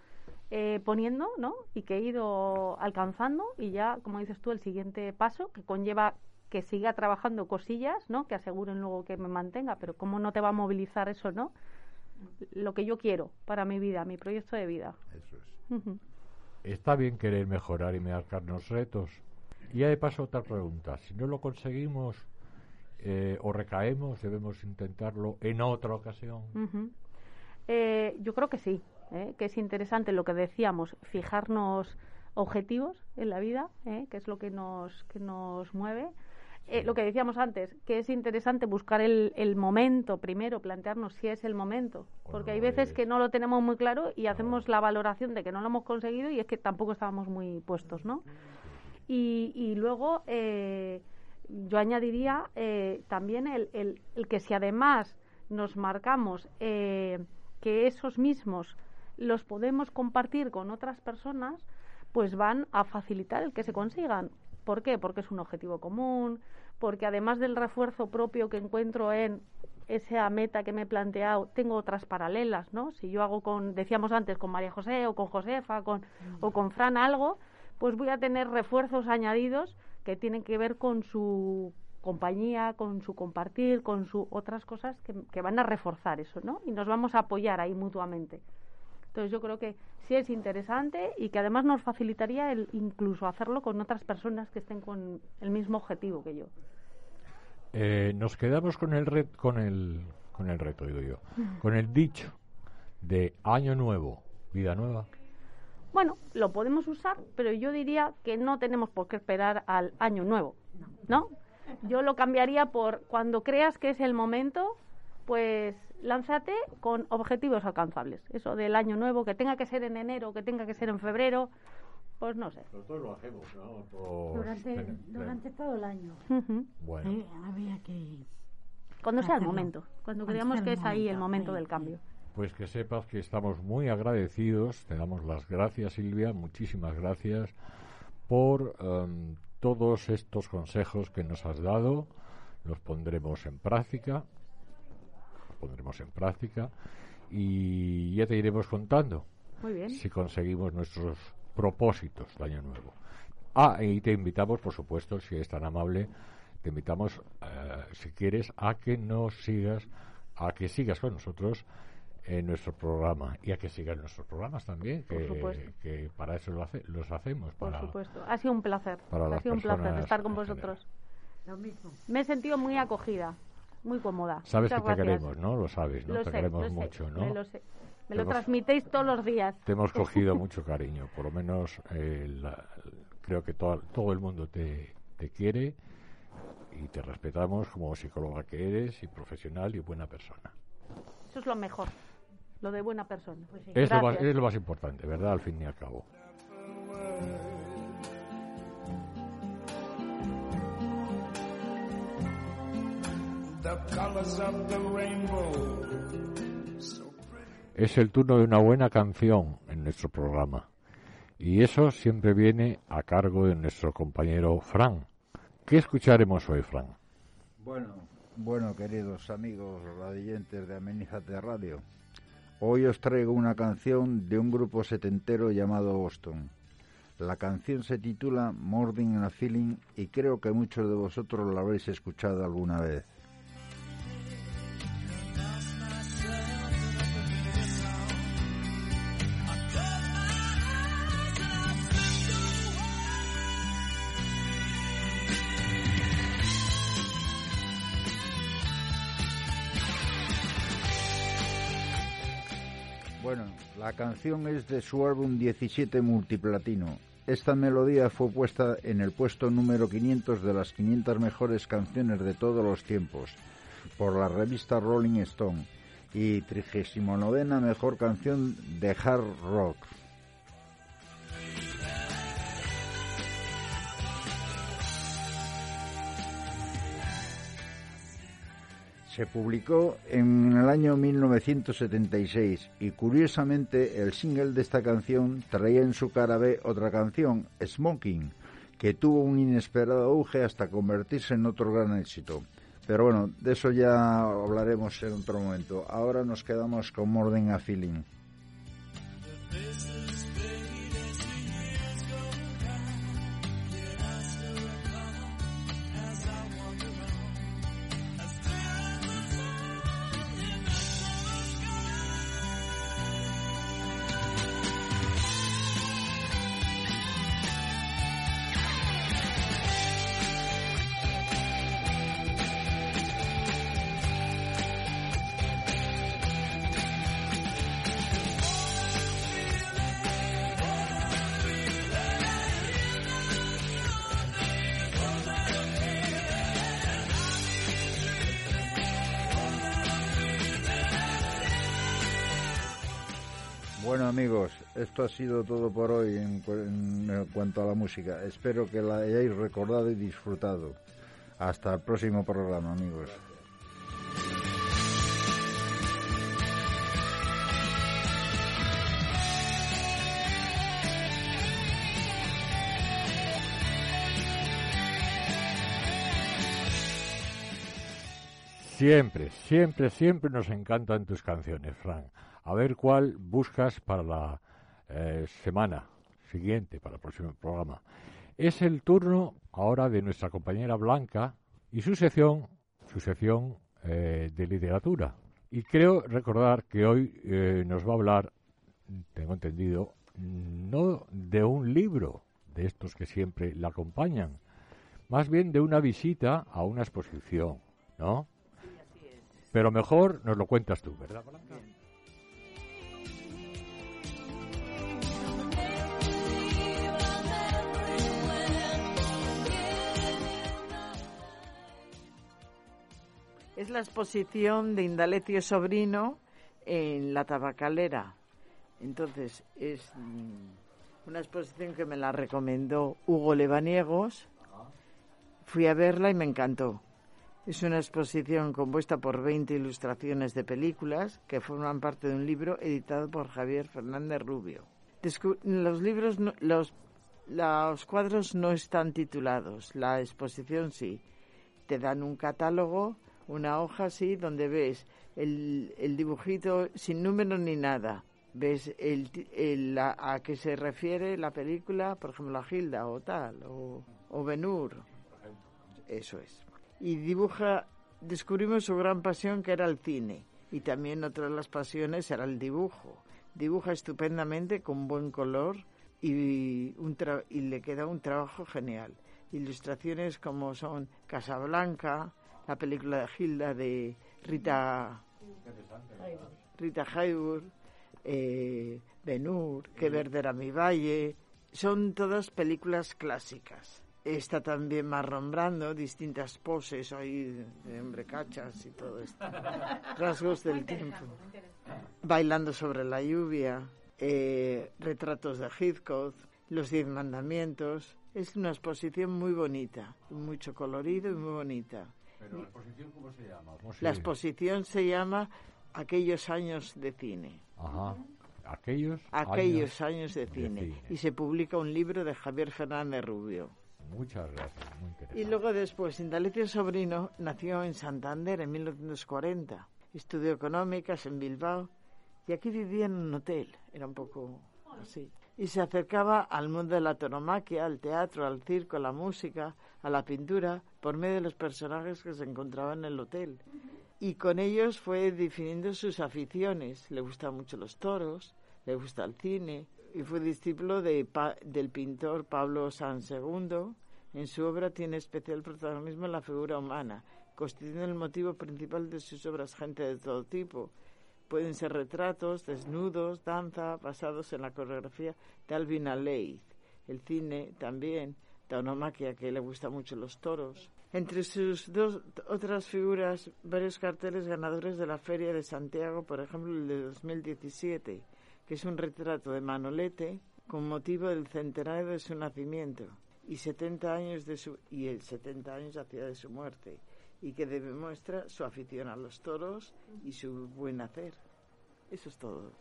[SPEAKER 6] eh, poniendo, ¿no? Y que he ido alcanzando y ya, como dices tú, el siguiente paso que conlleva que siga trabajando cosillas, ¿no? Que aseguren luego que me mantenga, pero cómo no te va a movilizar eso, ¿no? Lo que yo quiero para mi vida, mi proyecto de vida.
[SPEAKER 3] Eso es.
[SPEAKER 1] Está bien querer mejorar y marcarnos retos. Y ya de paso otra pregunta. Si no lo conseguimos eh, o recaemos, debemos intentarlo en otra ocasión.
[SPEAKER 6] Eh, yo creo que sí, ¿eh? que es interesante lo que decíamos, fijarnos objetivos en la vida, ¿eh? que es lo que nos, que nos mueve. Eh, lo que decíamos antes, que es interesante buscar el, el momento primero, plantearnos si es el momento, porque hay veces
[SPEAKER 1] es-
[SPEAKER 6] que no lo tenemos muy claro y hacemos la valoración de que no lo hemos conseguido y es que tampoco estábamos muy puestos, ¿no? Y, y luego eh, yo añadiría eh, también el, el- el que si además nos marcamos eh, que esos mismos los podemos compartir con otras personas, pues van a facilitar el que se consigan. ¿Por qué? Porque es un objetivo común, porque además del refuerzo propio que encuentro en esa meta que me he planteado, tengo otras paralelas, ¿no? Si yo hago con, decíamos antes, con María José o con Josefa con, o con Fran algo, pues voy a tener refuerzos añadidos que tienen que ver con su compañía, con su compartir, con su otras cosas que, que van a reforzar eso, ¿no? Y nos vamos a apoyar ahí mutuamente. Entonces yo creo que sí es interesante y que además nos facilitaría el incluso hacerlo con otras personas que estén con el mismo objetivo que yo.
[SPEAKER 1] Eh, nos quedamos con el, ret- con, el, con el reto, digo yo, con el dicho de año nuevo, vida nueva.
[SPEAKER 6] Bueno, lo podemos usar, pero yo diría que no tenemos por qué esperar al año nuevo, ¿no? Yo lo cambiaría por cuando creas que es el momento, pues lánzate con objetivos alcanzables. Eso del año nuevo, que tenga que ser en enero, que tenga que ser en febrero, pues no sé.
[SPEAKER 1] Nosotros lo hacemos, ¿no? Todos
[SPEAKER 2] Durante, todo el año.
[SPEAKER 6] Ujú.
[SPEAKER 1] Bueno,
[SPEAKER 2] ¿eh? Había que...
[SPEAKER 6] Cuando sea el momento, cuando
[SPEAKER 2] Cuando
[SPEAKER 6] creamos que es ahí el
[SPEAKER 2] momento,
[SPEAKER 6] del cambio.
[SPEAKER 1] pues que sepas que estamos muy agradecidos, te damos las gracias Silvia, muchísimas gracias por em, todos estos consejos que nos has dado los pondremos en práctica, pondremos en práctica y ya te iremos contando
[SPEAKER 6] Muy bien.
[SPEAKER 1] si conseguimos nuestros propósitos de año nuevo. Ah, y te invitamos, por supuesto, si es tan amable, te invitamos, eh, si quieres, a que nos sigas, a que sigas con nosotros en nuestro programa y a que sigas nuestros programas también,
[SPEAKER 6] Por
[SPEAKER 1] que,
[SPEAKER 6] supuesto.
[SPEAKER 1] que para eso lo hace- los hacemos.
[SPEAKER 6] Por
[SPEAKER 1] para,
[SPEAKER 6] supuesto. Ha sido un placer.
[SPEAKER 1] para
[SPEAKER 6] Ha sido un placer estar con vosotros.
[SPEAKER 2] Lo mismo.
[SPEAKER 6] Me he sentido muy acogida, muy cómoda.
[SPEAKER 1] Sabes
[SPEAKER 6] Muchas
[SPEAKER 1] que te queremos, ¿no? Lo sabes, ¿no?
[SPEAKER 6] Lo
[SPEAKER 1] te
[SPEAKER 6] sé,
[SPEAKER 1] queremos
[SPEAKER 6] sé,
[SPEAKER 1] mucho, ¿no?
[SPEAKER 6] Me lo sé. Me lo
[SPEAKER 1] hemos-
[SPEAKER 6] transmitéis todos los días.
[SPEAKER 1] Te hemos cogido mucho cariño, por lo menos eh, la- creo que todo, todo el mundo te, te quiere y te respetamos como psicóloga que eres y profesional y buena persona.
[SPEAKER 6] Eso es lo mejor. Lo de buena persona.
[SPEAKER 1] Es lo, más, es lo más importante, ¿verdad? Al fin y al cabo. Es el turno de una buena canción en nuestro programa. Y eso siempre viene a cargo de nuestro compañero Fran. ¿Qué escucharemos hoy, Fran?
[SPEAKER 3] Bueno, bueno, queridos amigos radioyentes de Amenízate Radio, hoy os traigo una canción de un grupo setentero llamado Boston. La canción se titula More Than a Feeling y creo que muchos de vosotros la habréis escuchado alguna vez. La canción es de su álbum 17 multiplatino. Esta melodía fue puesta en el puesto número 500 de las 500 mejores canciones de todos los tiempos por la revista Rolling Stone y 39 mejor canción de hard rock. Se publicó en el año 1976 y curiosamente el single de esta canción traía en su cara B otra canción, Smoking, que tuvo un inesperado auge hasta convertirse en otro gran éxito. Pero bueno, de eso ya hablaremos en otro momento. Ahora nos quedamos con More Than a Feeling. Bueno amigos, esto ha sido todo por hoy en, cu- en cuanto a la música. Espero que la hayáis recordado y disfrutado. Hasta el próximo programa amigos.
[SPEAKER 1] Siempre, siempre, siempre nos encantan tus canciones, Fran. A ver cuál buscas para la eh, semana siguiente, para el próximo programa. Es el turno ahora de nuestra compañera Blanca y su sección, su sección eh, de literatura. Y creo recordar que hoy eh, nos va a hablar, tengo entendido, no de un libro de estos que siempre la acompañan, más bien de una visita a una exposición, ¿no? Pero mejor nos lo cuentas tú, ¿verdad, Blanca?
[SPEAKER 8] Es la exposición de Indalecio Sobrino en la tabacalera. Entonces, es mm, una exposición que me la recomendó Hugo Lebaniegos. Fui a verla y me encantó. Es una exposición compuesta por 20 ilustraciones de películas que forman parte de un libro editado por Javier Fernández Rubio. Los libros, los los cuadros no están titulados, la exposición sí. Te dan un catálogo, una hoja así, donde ves el, el dibujito sin número ni nada. Ves el, el- la- a qué se refiere la película, por ejemplo, la Gilda o tal, o, o Ben-Hur. Eso es. Y dibuja, descubrimos su gran pasión que era el cine. Y también otra de las pasiones era el dibujo. Dibuja estupendamente, con buen color y, un tra- y le queda un trabajo genial. Ilustraciones como son Casablanca, la película de Gilda de Rita, Rita Hayworth, eh, Ben-Hur, Que verde era mi valle. Son todas películas clásicas. Está también Marlon Brando, distintas poses ahí de hombre cachas y todo esto. Rasgos del tiempo. Bailando sobre la lluvia, eh, retratos de Heathcote, Los Diez Mandamientos. Es una exposición muy bonita, mucho colorido y muy bonita.
[SPEAKER 1] Pero la exposición, ¿cómo se llama? ¿Cómo se-
[SPEAKER 8] La exposición se llama Aquellos años de cine.
[SPEAKER 1] Ajá. Aquellos,
[SPEAKER 8] Aquellos años, de,
[SPEAKER 1] de
[SPEAKER 8] cine.
[SPEAKER 1] cine.
[SPEAKER 8] Y se publica un libro de Javier Fernández Rubio.
[SPEAKER 1] Muchas gracias, muy interesante.
[SPEAKER 8] Y luego después, Indalecio Sobrino nació en Santander en 1940. Estudió económicas en Bilbao y aquí vivía en un hotel. Era un poco así. Y se acercaba al mundo de la tauromaquia, al teatro, al circo, a la música, a la pintura, por medio de los personajes que se encontraban en el hotel. Y con ellos fue definiendo sus aficiones. Le gustan mucho los toros, le gusta el cine, y fue discípulo de del pintor Pablo San II. En su obra tiene especial protagonismo la figura humana, constituyendo el motivo principal de sus obras gente de todo tipo. Pueden ser retratos, desnudos, danza, basados en la coreografía de Alvin Aleiz. El cine también, tauromaquia, que le gusta mucho los toros. Entre sus dos otras figuras, varios carteles ganadores de la Feria de Santiago, por ejemplo el de 2017, que es un retrato de Manolete con motivo del centenario de su nacimiento y 70 años de su y el 70 años hacia de su muerte y que demuestra su afición a los toros y su buen hacer. Eso es todo.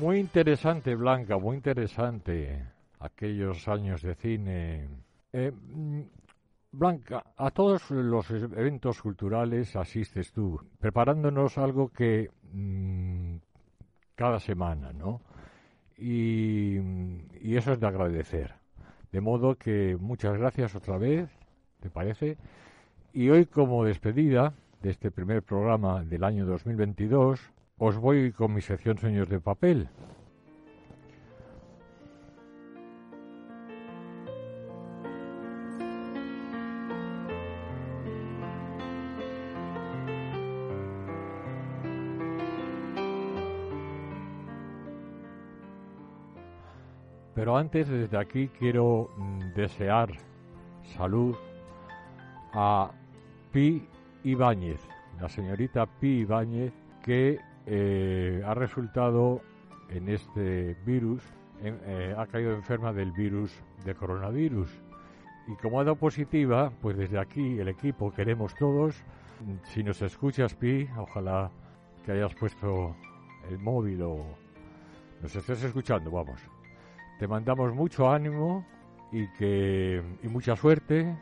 [SPEAKER 1] Muy interesante, Blanca, muy interesante. Aquellos años de cine. Eh, mm, Blanca, a todos los eventos culturales asistes tú, preparándonos algo que mm, cada semana, ¿no? Y, y eso es de agradecer. De modo que muchas gracias otra vez, ¿te parece? Y hoy como despedida de este primer programa del año 2022, os voy con mi sección Sueños de Papel. Pero antes, desde aquí, quiero mm, desear salud a Pi Ibáñez, la señorita Pi Ibáñez, que eh, ha resultado en este virus, eh, ha caído enferma del virus de coronavirus. Y como ha dado positiva, pues desde aquí el equipo queremos todos, si nos escuchas Pi, ojalá que hayas puesto el móvil o nos estés escuchando, vamos. Te mandamos mucho ánimo y que y mucha suerte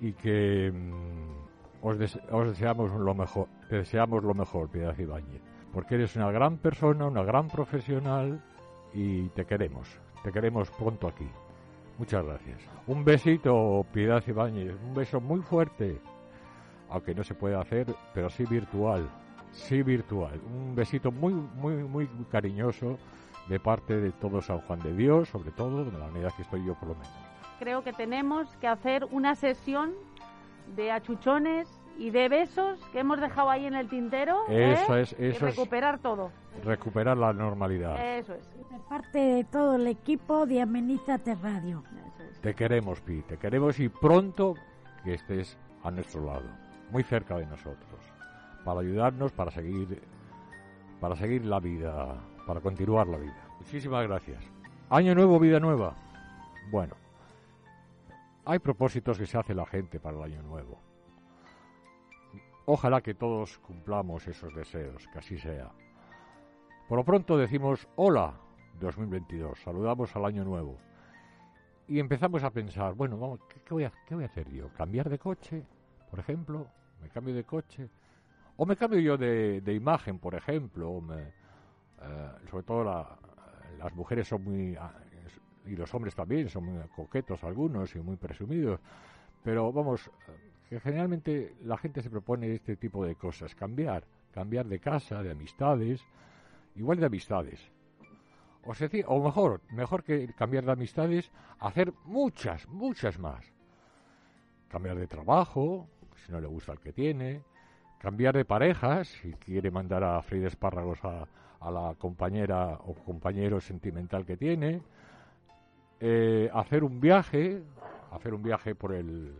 [SPEAKER 1] y que mm, os deseamos lo mejor, te deseamos lo mejor, Piedad Ibáñez, porque eres una gran persona, una gran profesional y te queremos, te queremos pronto aquí. Muchas gracias. Un besito, Piedad Ibáñez, un beso muy fuerte, aunque no se puede hacer, pero sí virtual, sí virtual. Un besito muy, muy, muy cariñoso de parte de todo San Juan de Dios, sobre todo de la manera que estoy yo por lo menos.
[SPEAKER 6] Creo que tenemos que hacer una sesión de achuchones y de besos que hemos dejado ahí en el tintero. ¿eh?
[SPEAKER 1] Eso es-
[SPEAKER 6] y
[SPEAKER 1] eso es-
[SPEAKER 6] recuperar todo.
[SPEAKER 1] Recuperar la normalidad.
[SPEAKER 6] Eso es.
[SPEAKER 2] De parte de todo el equipo de Amenízate Radio.
[SPEAKER 1] Te queremos, Pi, te queremos y pronto que estés a nuestro lado, muy cerca de nosotros, para ayudarnos, para seguir, para seguir la vida, para continuar la vida. Muchísimas gracias. Año nuevo, vida nueva. Bueno, hay propósitos que se hace la gente para el año nuevo. Ojalá que todos cumplamos esos deseos, que así sea. Por lo pronto decimos hola 2022, saludamos al año nuevo. Y empezamos a pensar, bueno, vamos, ¿qué, voy a, ¿qué voy a hacer yo? ¿Cambiar de coche, por ejemplo? ¿Me cambio de coche? ¿O me cambio yo de, imagen, por ejemplo? Me, eh, sobre todo las mujeres son muy, ah, y los hombres también, son muy coquetos algunos y muy presumidos. Pero vamos, que generalmente la gente se propone este tipo de cosas, cambiar, cambiar de casa, de amistades, igual de amistades. O, sea, o mejor, mejor que cambiar de amistades, hacer muchas, muchas más. Cambiar de trabajo, si no le gusta el que tiene, cambiar de parejas, si quiere mandar a freír espárragos a, a la compañera o compañero sentimental que tiene, eh, hacer un viaje, hacer un viaje por el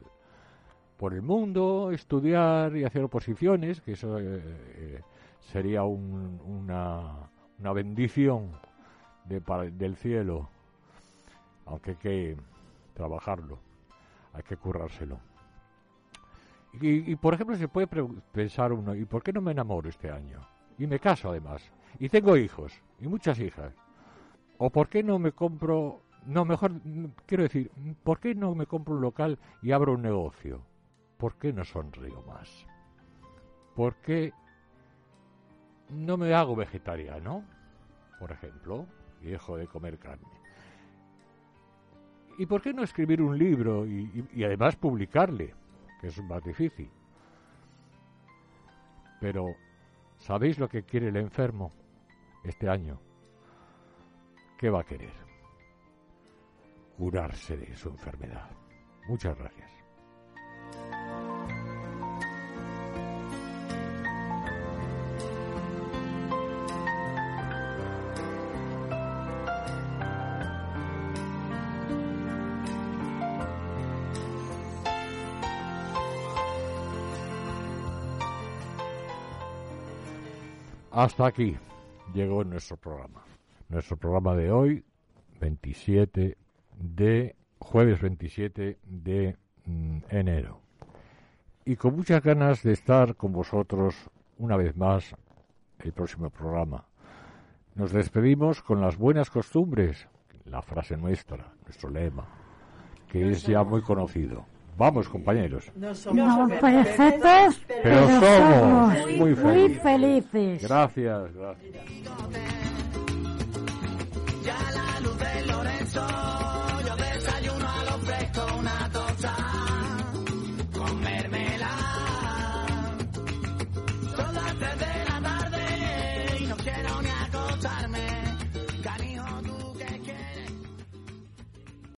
[SPEAKER 1] por el mundo, estudiar y hacer oposiciones, que eso eh, eh, sería una, una bendición del cielo, aunque hay que trabajarlo, hay que currárselo. Y, por ejemplo, se puede pensar uno, ¿y por qué no me enamoro este año? Y me caso además. Y tengo hijos, y muchas hijas. ¿O por qué no me compro, no, mejor, quiero decir, ¿por qué no me compro un local y abro un negocio? ¿Por qué no sonrío más? ¿Por qué no me hago vegetariano, por ejemplo? y dejo de comer carne. ¿Y por qué no escribir un libro y, además publicarle? Que es más difícil. Pero, ¿sabéis lo que quiere el enfermo este año? ¿Qué va a querer? Curarse de su enfermedad. Muchas gracias. Hasta aquí llegó nuestro programa. Nuestro programa de hoy, 27 de jueves 27 de mm, enero. Y con muchas ganas de estar con vosotros una vez más el próximo programa. Nos despedimos con las buenas costumbres, la frase nuestra, nuestro lema, que es ya muy conocido. Vamos, compañeros.
[SPEAKER 2] No somos, no perfectos,
[SPEAKER 1] pero, pero somos, muy,
[SPEAKER 2] muy felices. felices.
[SPEAKER 1] Gracias, gracias.